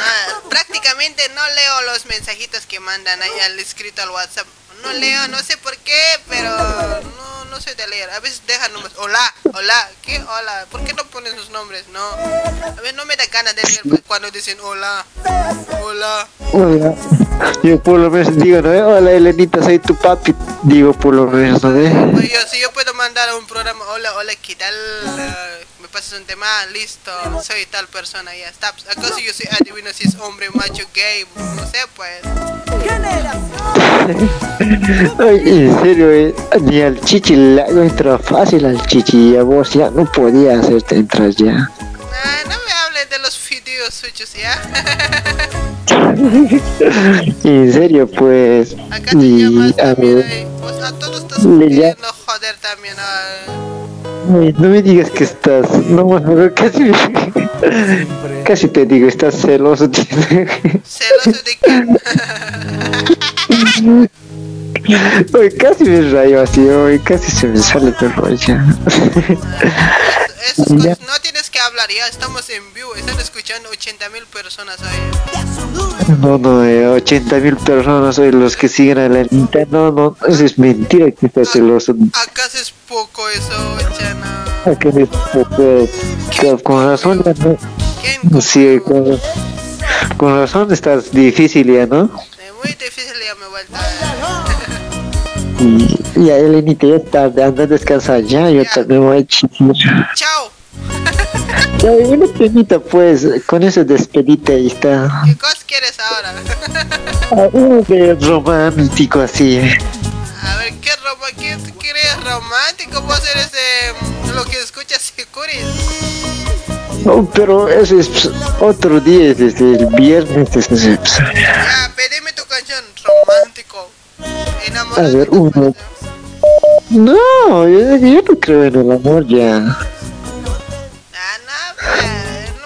Ah, prácticamente no leo los mensajitos que mandan ahí al escrito al WhatsApp. No leo, no sé por qué, pero no, no soy de leer. A veces dejan nombres. Hola, hola, ¿qué? Hola. ¿Por qué no ponen sus nombres? No. A veces no me da ganas de leer cuando dicen hola, hola. Hola. Yo por lo menos digo, ¿no? Hola Elenita, soy tu papi. Digo por lo menos, ¿no? Yo, si yo puedo mandar a un programa, hola, hola, ¿qué tal? Pasas un tema, listo, soy tal persona, ya está. ¿Acaso yo soy adivino si es hombre, macho, gay? No sé, pues. Ay, en serio, eh, ni al chichi le hago entrar fácil al chichi. Y a vos ya no podía hacerte entrar ya. Ah, no me hables de los videos suyos, ¿ya? en serio, pues. Y a ver. Pues a todos estás joder también. ah. No me digas que estás. No, bueno, casi. me- Casi te digo, estás celoso. ¿Celoso de qué? Hoy casi me rayo así, hoy casi se me sale el rollo. Esas cosas no tienes que hablar, ya estamos en vivo, están escuchando 80 mil personas ahí. No, no, eh, 80 mil personas soy los que siguen a la Anita. No, no, eso es mentira que estás celoso. ¿Acaso es poco eso, Chana? Acá es poco, que con razón, ya no. Sí, con, con razón estás difícil ya, ¿no? Muy difícil ya me vuelta. Y ya, Elenita, ya está, anda a descansar ya, yo también voy a chiquir. Chao. Una temita, pues, con esa despedida ahí está. ¿Qué cosa quieres ahora? Ah, Uno de romántico así. A ver, ¿qué, ropa, qué tú quieres romántico? Vos eres lo que escuchas Securi. No, pero ese es otro día, desde el viernes. Desde, Ya, pedime tu canción. A ver, uno. No, yo, yo no creo en el amor ya. Lo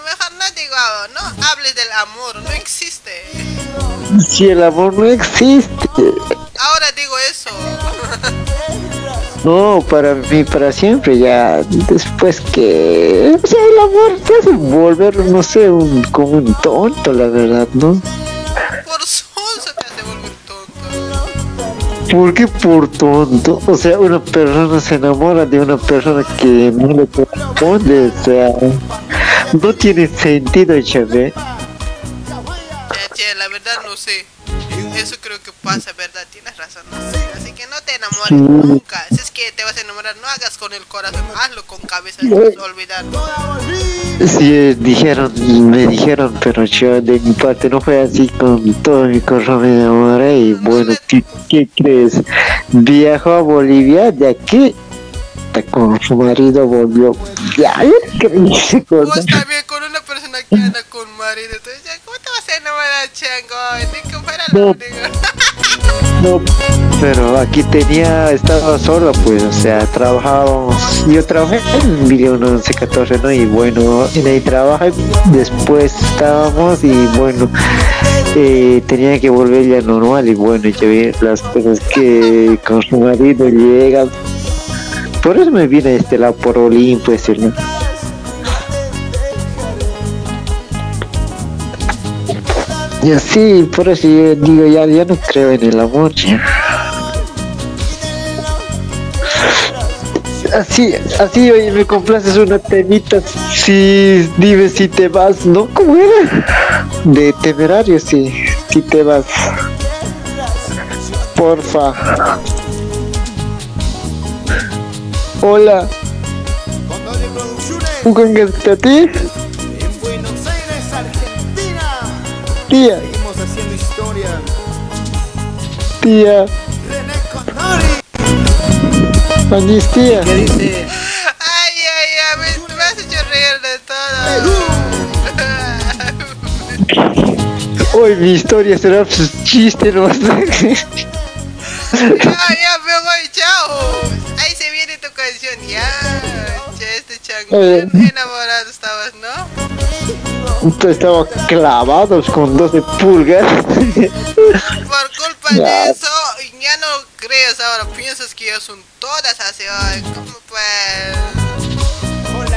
mejor no digo, no hables del amor, no existe. Si el amor no existe. Ahora digo eso. No, para mí, para siempre ya. Después que. O sea, el amor te hace volver, no sé, un, como un tonto, la verdad, ¿no? Tonto. ¿Por tonto? O sea, una persona se enamora de una persona que no le corresponde, o sea, no tiene sentido, chave. Ya, la verdad no sé. Eso creo que pasa, ¿verdad? Tienes razón. no sé. Así que no te enamores nunca. Si es que te vas a enamorar, no hagas con el corazón, hazlo con cabeza. No vas a olvidar. Sí, dijeron, me dijeron, pero yo de mi parte no fue así, con todo mi corazón me enamoré y bueno, ¿qué, qué crees? Viajó a Bolivia, de aquí, con su marido volvió. Ya, cosa. Vos también con una persona que anda con marido. Entonces, ya, ¿cómo te vas a enamorar, chango? Ni que fuera la No. pero aquí tenía, estaba solo, pues, o sea, trabajábamos, yo trabajé en Video 1114, ¿no? Y bueno, en ahí trabajé, después estábamos y bueno, eh, tenía que volver ya normal y bueno, ya vi las cosas que con su marido llegan. Por eso me vine a este lado, por Olimpo, ¿no? Y así, por eso yo digo, ya, ya no creo en el amor. ya. Así, así, oye, me complaces una temita. Si, dime si te vas, ¿no? ¿Cómo era? De temerario, sí. Si te vas. Porfa. Hola. ¿Un a ti? Tía. Seguimos haciendo historia. Tía. Feliz tía. Ay, ay, ay, me, me has hecho reír de todo. Hoy mi historia será pues, chiste, ¿no? Ya, ya, me voy, chao. Ahí se viene tu canción, ya. Che, este chango. Oye. Enamorado estabas, ¿no? Estaba clavados con 12 pulgas. Por culpa Ya. de eso, ya no crees ahora, piensas que ya son todas así, ay, ¿cómo pues?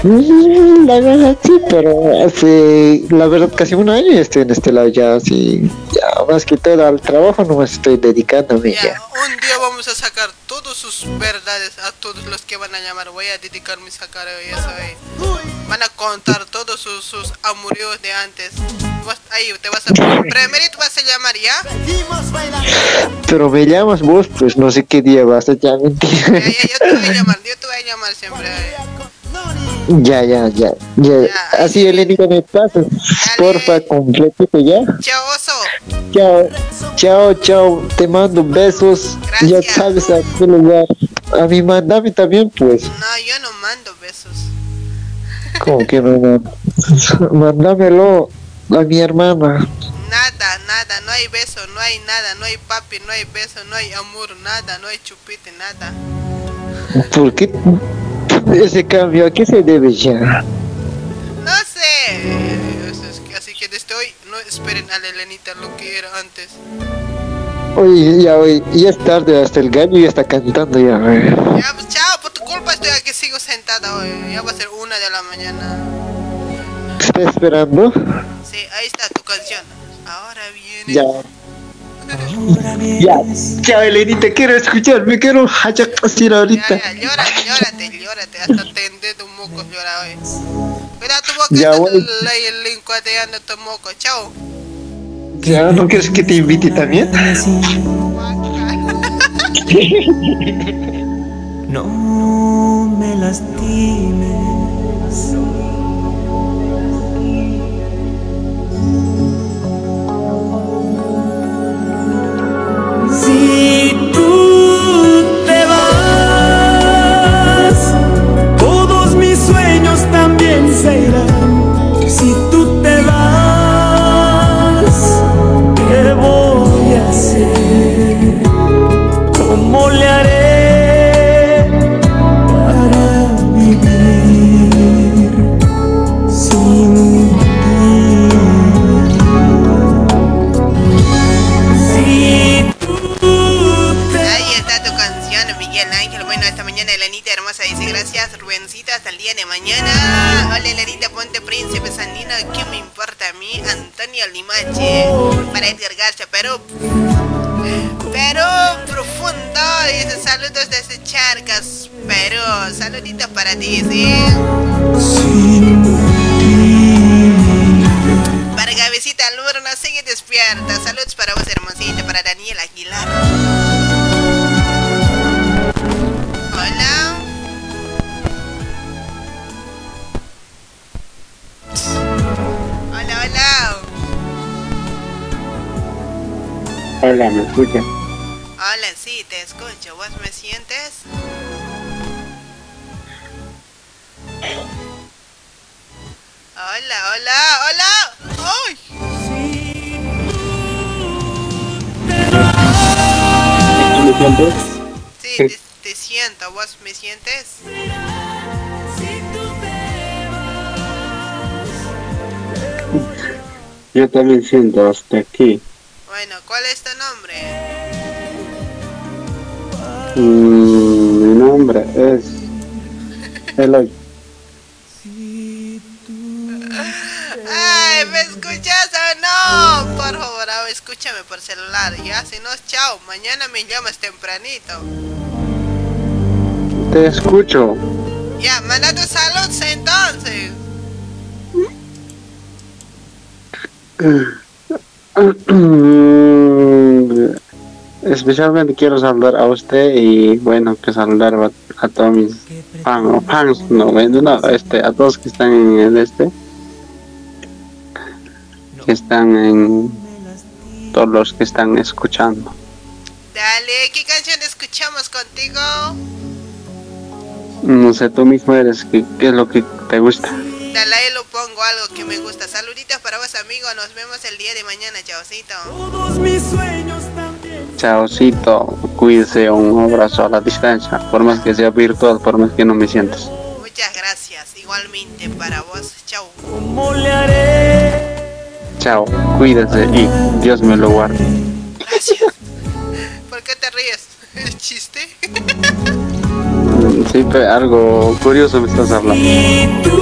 La verdad sí, pero hace, la verdad casi un año ya estoy en este lado ya así, ya más que todo al trabajo no me estoy dedicándome ya. Un día vamos a sacar todas sus verdades a todos los que van a llamar. Voy a dedicarme a sacar eso ahí. Van a contar todos sus, sus amoríos de antes. Vas- ahí te vas a. Primerito vas a llamar, ¿ya? Pero me llamas vos, pues no sé qué día vas a ya mentira. Ya, ya, yo te voy a llamar, yo te voy a llamar siempre. ahí. Ya, ya, ya, ya. Así Elenita me pasas, porfa, completito ya. Chao, oso. Chao, chao, chao, te mando besos, ya sabes a qué lugar. A mí mandame también pues. No, yo no mando besos. Como que no, no. Mándamelo a mi hermana. Nada, nada, no hay beso, no hay nada, no hay papi, no hay beso, no hay amor, nada, no hay chupite, nada. ¿Por qué ese cambio? ¿A qué se debe ya? No sé. Así que desde hoy no esperen a la Elenita lo que era antes. Oye, ya, oye, ya es tarde, hasta el gallo ya está cantando ya. oye. Ya, pues chao, por tu culpa estoy aquí, sigo sentada hoy. Ya va a ser una de la mañana. ¿Te está esperando? Sí, ahí está tu canción. Ahora viene. Ya. Ya, chao Elenita, quiero escuchar, me quiero hachar así ahorita. Ya, llórate, llórate, llórate. Hasta tendé tu moco llora hoy. Cuidado tu boca, Ya voy. el lincuateando tu moco. Chao. Ya, ¿no quieres que te invite también? No me lastimes. Si tú te vas, ¿qué voy a hacer? ¿Cómo le haré para vivir sin ti? Si Ahí está tu canción, Miguel Ángel. Bueno, esta mañana Elenita hermosa dice gracias, Rubencito, hasta el día de mañana. Ponte príncipe Sandino, ¿qué me importa a mí? Antonio Limache, para Edgar Garza, pero... Pero profundo, dice saludos desde Charcas, pero saluditos para ti, ¿sí? Para Gabecita Lurna, sigue despierta. Saludos para vos, hermosita, para Daniel Aguilar. Hola, ¿me escucha? Hola, sí, te escucho. ¿Vos me sientes? Hola, hola, hola. ¡Ay! ¿Me sientes? Sí, te, te siento. ¿Vos me sientes? Yo también siento hasta aquí. Bueno, ¿cuál es tu nombre? Mm, mi nombre es Eloy. ¡Ay, me escuchas o no! Por favor, escúchame por celular, ya, si no, chao, mañana me llamas tempranito. Te escucho. Ya, manda tu salud entonces. Especialmente quiero saludar a usted y bueno, que saludar a, a todos mis fans, fans, no, bueno, no, este, a todos que están en el este, que están en, todos los que están escuchando. Dale, ¿qué canción escuchamos contigo? No sé, tú mismo eres, ¿qué, qué es lo que te gusta? Dale, ahí lo pongo algo que me gusta. Saluditos para vos, amigo. Nos vemos el día de mañana, chaucito. Chaocito, cuídese, un abrazo a la distancia, por más que sea virtual, por más que no me sientas. Muchas gracias. Igualmente para vos. Chau. Chao, cuídese y Dios me lo guarde. Gracias. ¿Por qué te ríes? ¿Es chiste? Sí, algo curioso me estás hablando.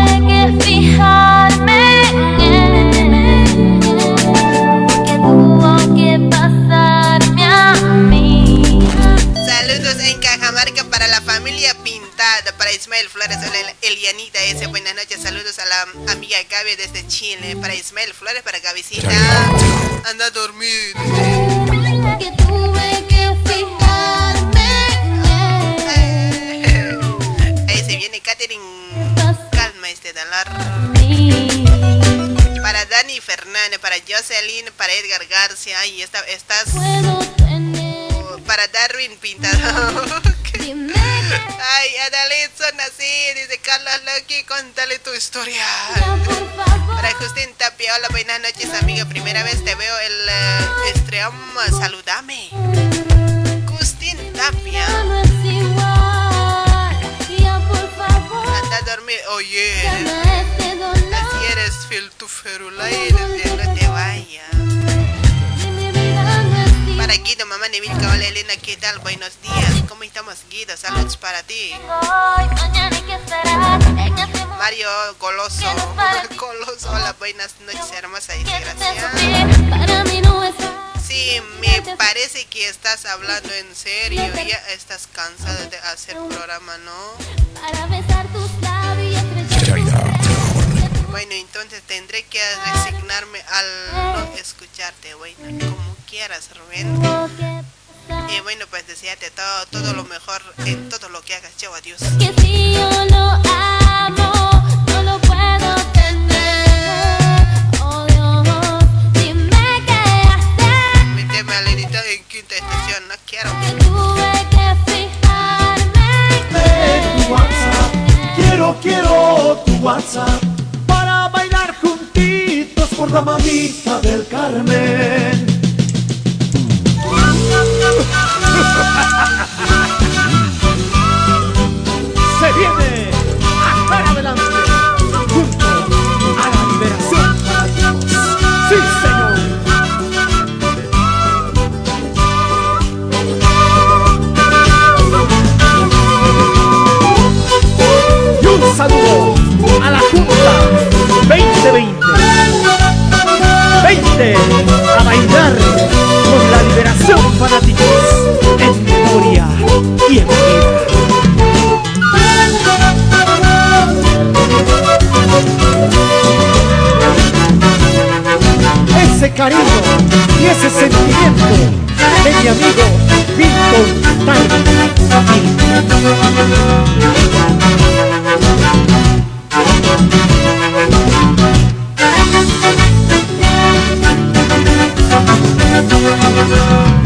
Buenas noches, saludos a la amiga Gaby desde Chile, para Ismael Flores, para Gabicita, anda a dormir. Que tuve que fijarme Ahí se viene Katherine, calma este dólar. Para Dani Fernández, para Jocelyn, para Edgar García, ahí está, estás. Para Darwin Pintado. Ay, Adalid son así, dice Carlos Loki, contale tu historia. Para Justin Tapia, hola, buenas noches, amiga. Primera vez te veo el eh, stream, saludame. Justin Tapia. Anda a dormir, oye. Así eres, Phil tu ferulay, no te vayas. Para Guido, mamá Neville, hola Elena, ¿qué tal? Buenos días. ¿Cómo estamos, Guido? Saludos para ti. Mario Goloso. Goloso, hola, buenas noches, hermosa. Dice, gracias. Sí, me parece que estás hablando en serio. Ya estás cansada de hacer programa, ¿no? Bueno, entonces tendré que resignarme al no escucharte, bueno, quieras, Rubén. Y bueno, pues desearte todo, todo lo mejor en todo lo que hagas. Chao, adiós. Que si yo lo amo, no lo puedo tener. Oh Dios, dime qué hacer. Méteme a Lenita en quinta estación, no quiero. Tuve que fijarme. tu WhatsApp. Quiero, quiero tu WhatsApp para bailar juntitos por la mamita del Carmen. Se viene acá adelante junto a la liberación. Sí, señor. Y un saludo a la Junta 2020. 20 a bailar liberación fanáticos en memoria y en vida. Ese cariño y ese sentimiento de mi amigo Víctor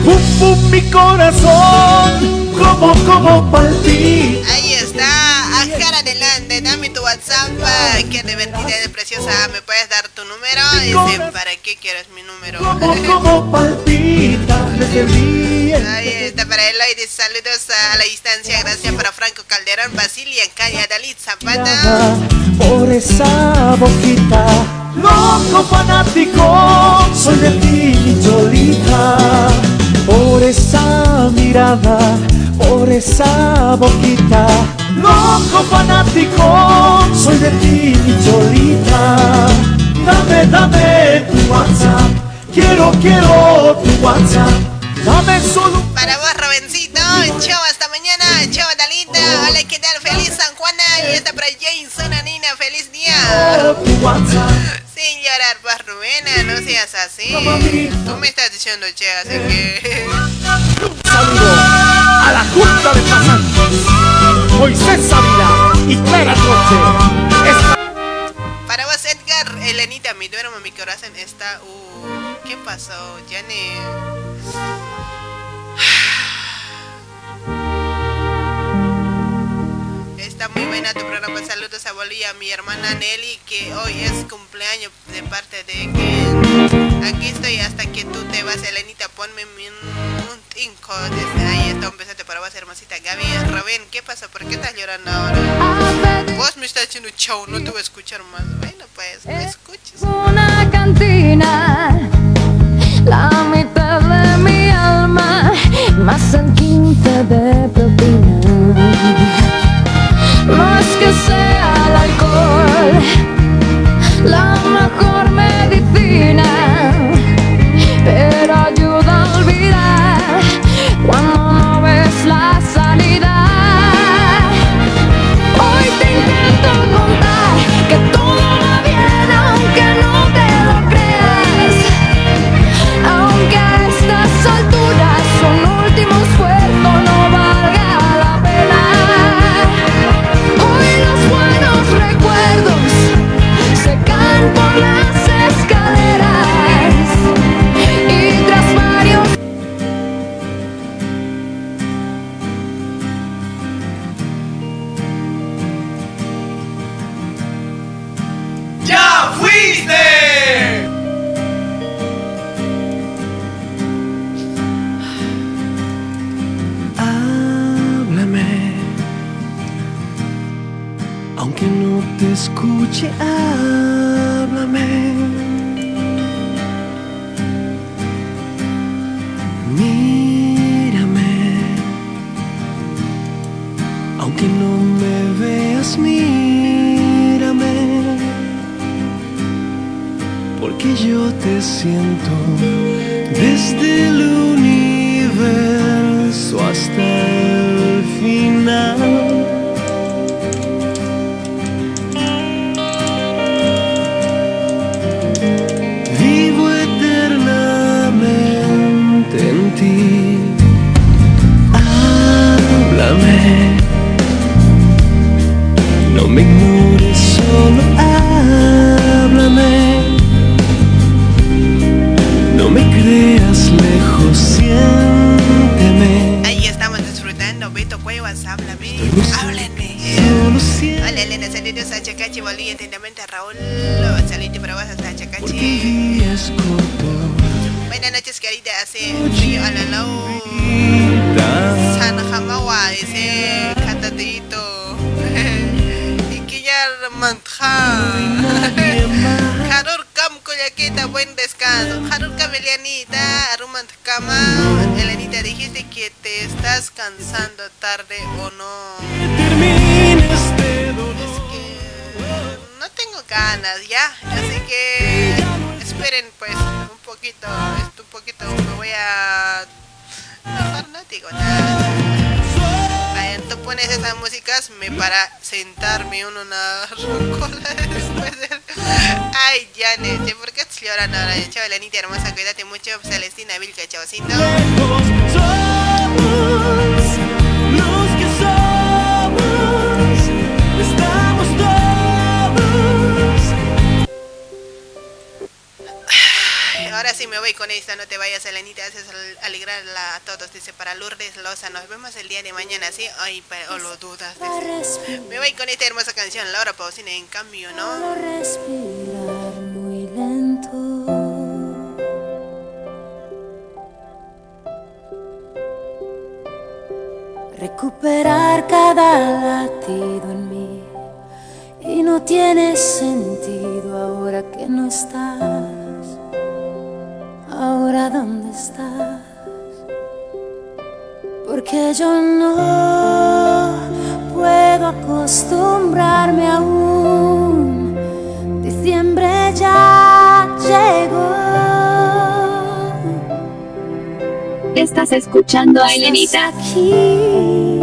Pum pum mi corazón, como como palpita. WhatsApp. qué divertida y preciosa. ¿Me puedes dar tu número? Dice, ¿para qué quieres mi número? Ahí está para Eloy. Dice, saludos a la distancia. Gracias para Franco Calderón, Basilia, Calle, Dalit, Zapata. Por esa boquita, loco fanático, soy de ti, Cholita. Por esa mirada, por esa boquita, loco fanático, soy de ti, Cholita. Dame, dame tu WhatsApp, quiero, quiero tu WhatsApp. Dame solo Para vos, Robencito. Chao, hasta mañana. Chao, Dalita. Hola, ¿qué tal? Feliz San Juana. Y está para Jason, Anina. Feliz día. tu WhatsApp. Sin llorar, pues, Rubena. No seas así. Tú me estás diciendo, che, así que. saludo a la Junta de Pasantes, Moisés Ávila y Clara Troche. Esta- Para vos, Edgar, Elenita, mi duermo, mi corazón está. Uh, ¿qué pasó? Ya Está muy buena tu programa. Saludos a Bolivia, a mi hermana Nelly, que hoy es cumpleaños de parte de que aquí estoy hasta que tú te vas, Elenita. Ponme un tinco desde ahí. Está un besote para vos, hermosita. Gaby, Rubén, ¿qué pasa? ¿Por qué estás llorando ahora? Vos me estás diciendo chau, no te voy a escuchar más. Bueno, pues, me escuches. Una cantina, la mitad de mi alma, más el quince de propina. Es que sea el alcohol la mejor medicina, escuche, háblame. Mírame, aunque no me veas, mírame, porque yo te siento desde el universo hasta Chacachi, Bolivia. Atentamente a Raúl. Saludos para vos hasta corto, Buenas noches, querida. Hace frío a la lau. San Jamawa, ese cantadito. Y que ya. Harur Kam Kuyaquita, buen descanso. Harur Kam Elianita, Arumant Kama. Elenita, dijiste que te estás cansando tarde o no. Ganas ya, así que esperen pues un poquito, un poquito me voy a mejor no digo nada. Tú pones esas músicas me para sentarme en una roncola después del... Ay, Janet, ¿por qué llorando ahora? Chao, Lenita hermosa, cuídate mucho, Celestina Vilca, chavosito. Ahora sí me voy con esta, no te vayas, Elenita, haces alegrar a todos. Dice, para Lourdes Loza, nos vemos el día de mañana, ¿sí? Ay, pero lo dudas. Me voy con esta hermosa canción, Laura Pausina, en cambio, ¿no? Respirar muy lento. Recuperar cada latido en mí y no tiene sentido ahora que no estás. Ahora dónde estás? Porque yo no puedo acostumbrarme aún. Diciembre ya llegó. Estás escuchando a Elenita. Aquí,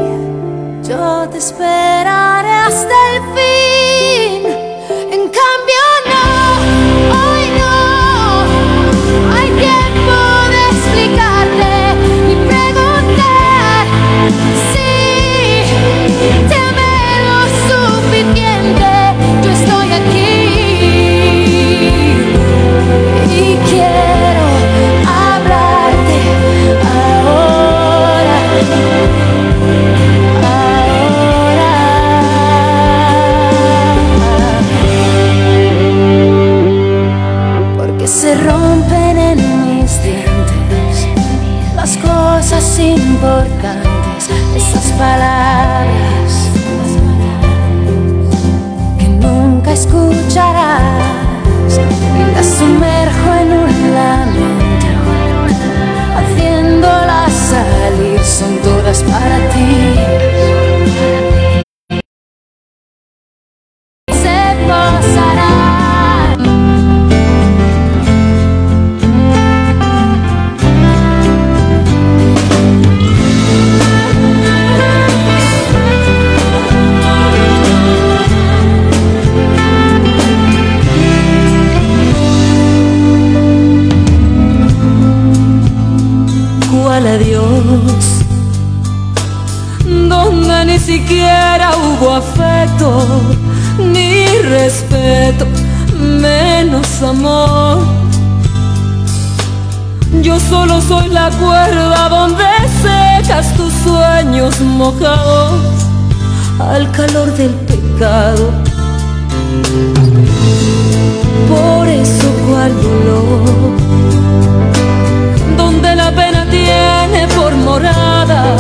yo te esperaré hasta el fin. En cambio, no, palabras que nunca escucharás y las sumerjo amor. Yo solo soy la cuerda donde secas tus sueños mojados al calor del pecado. Por eso cual dolor donde la pena tiene por morada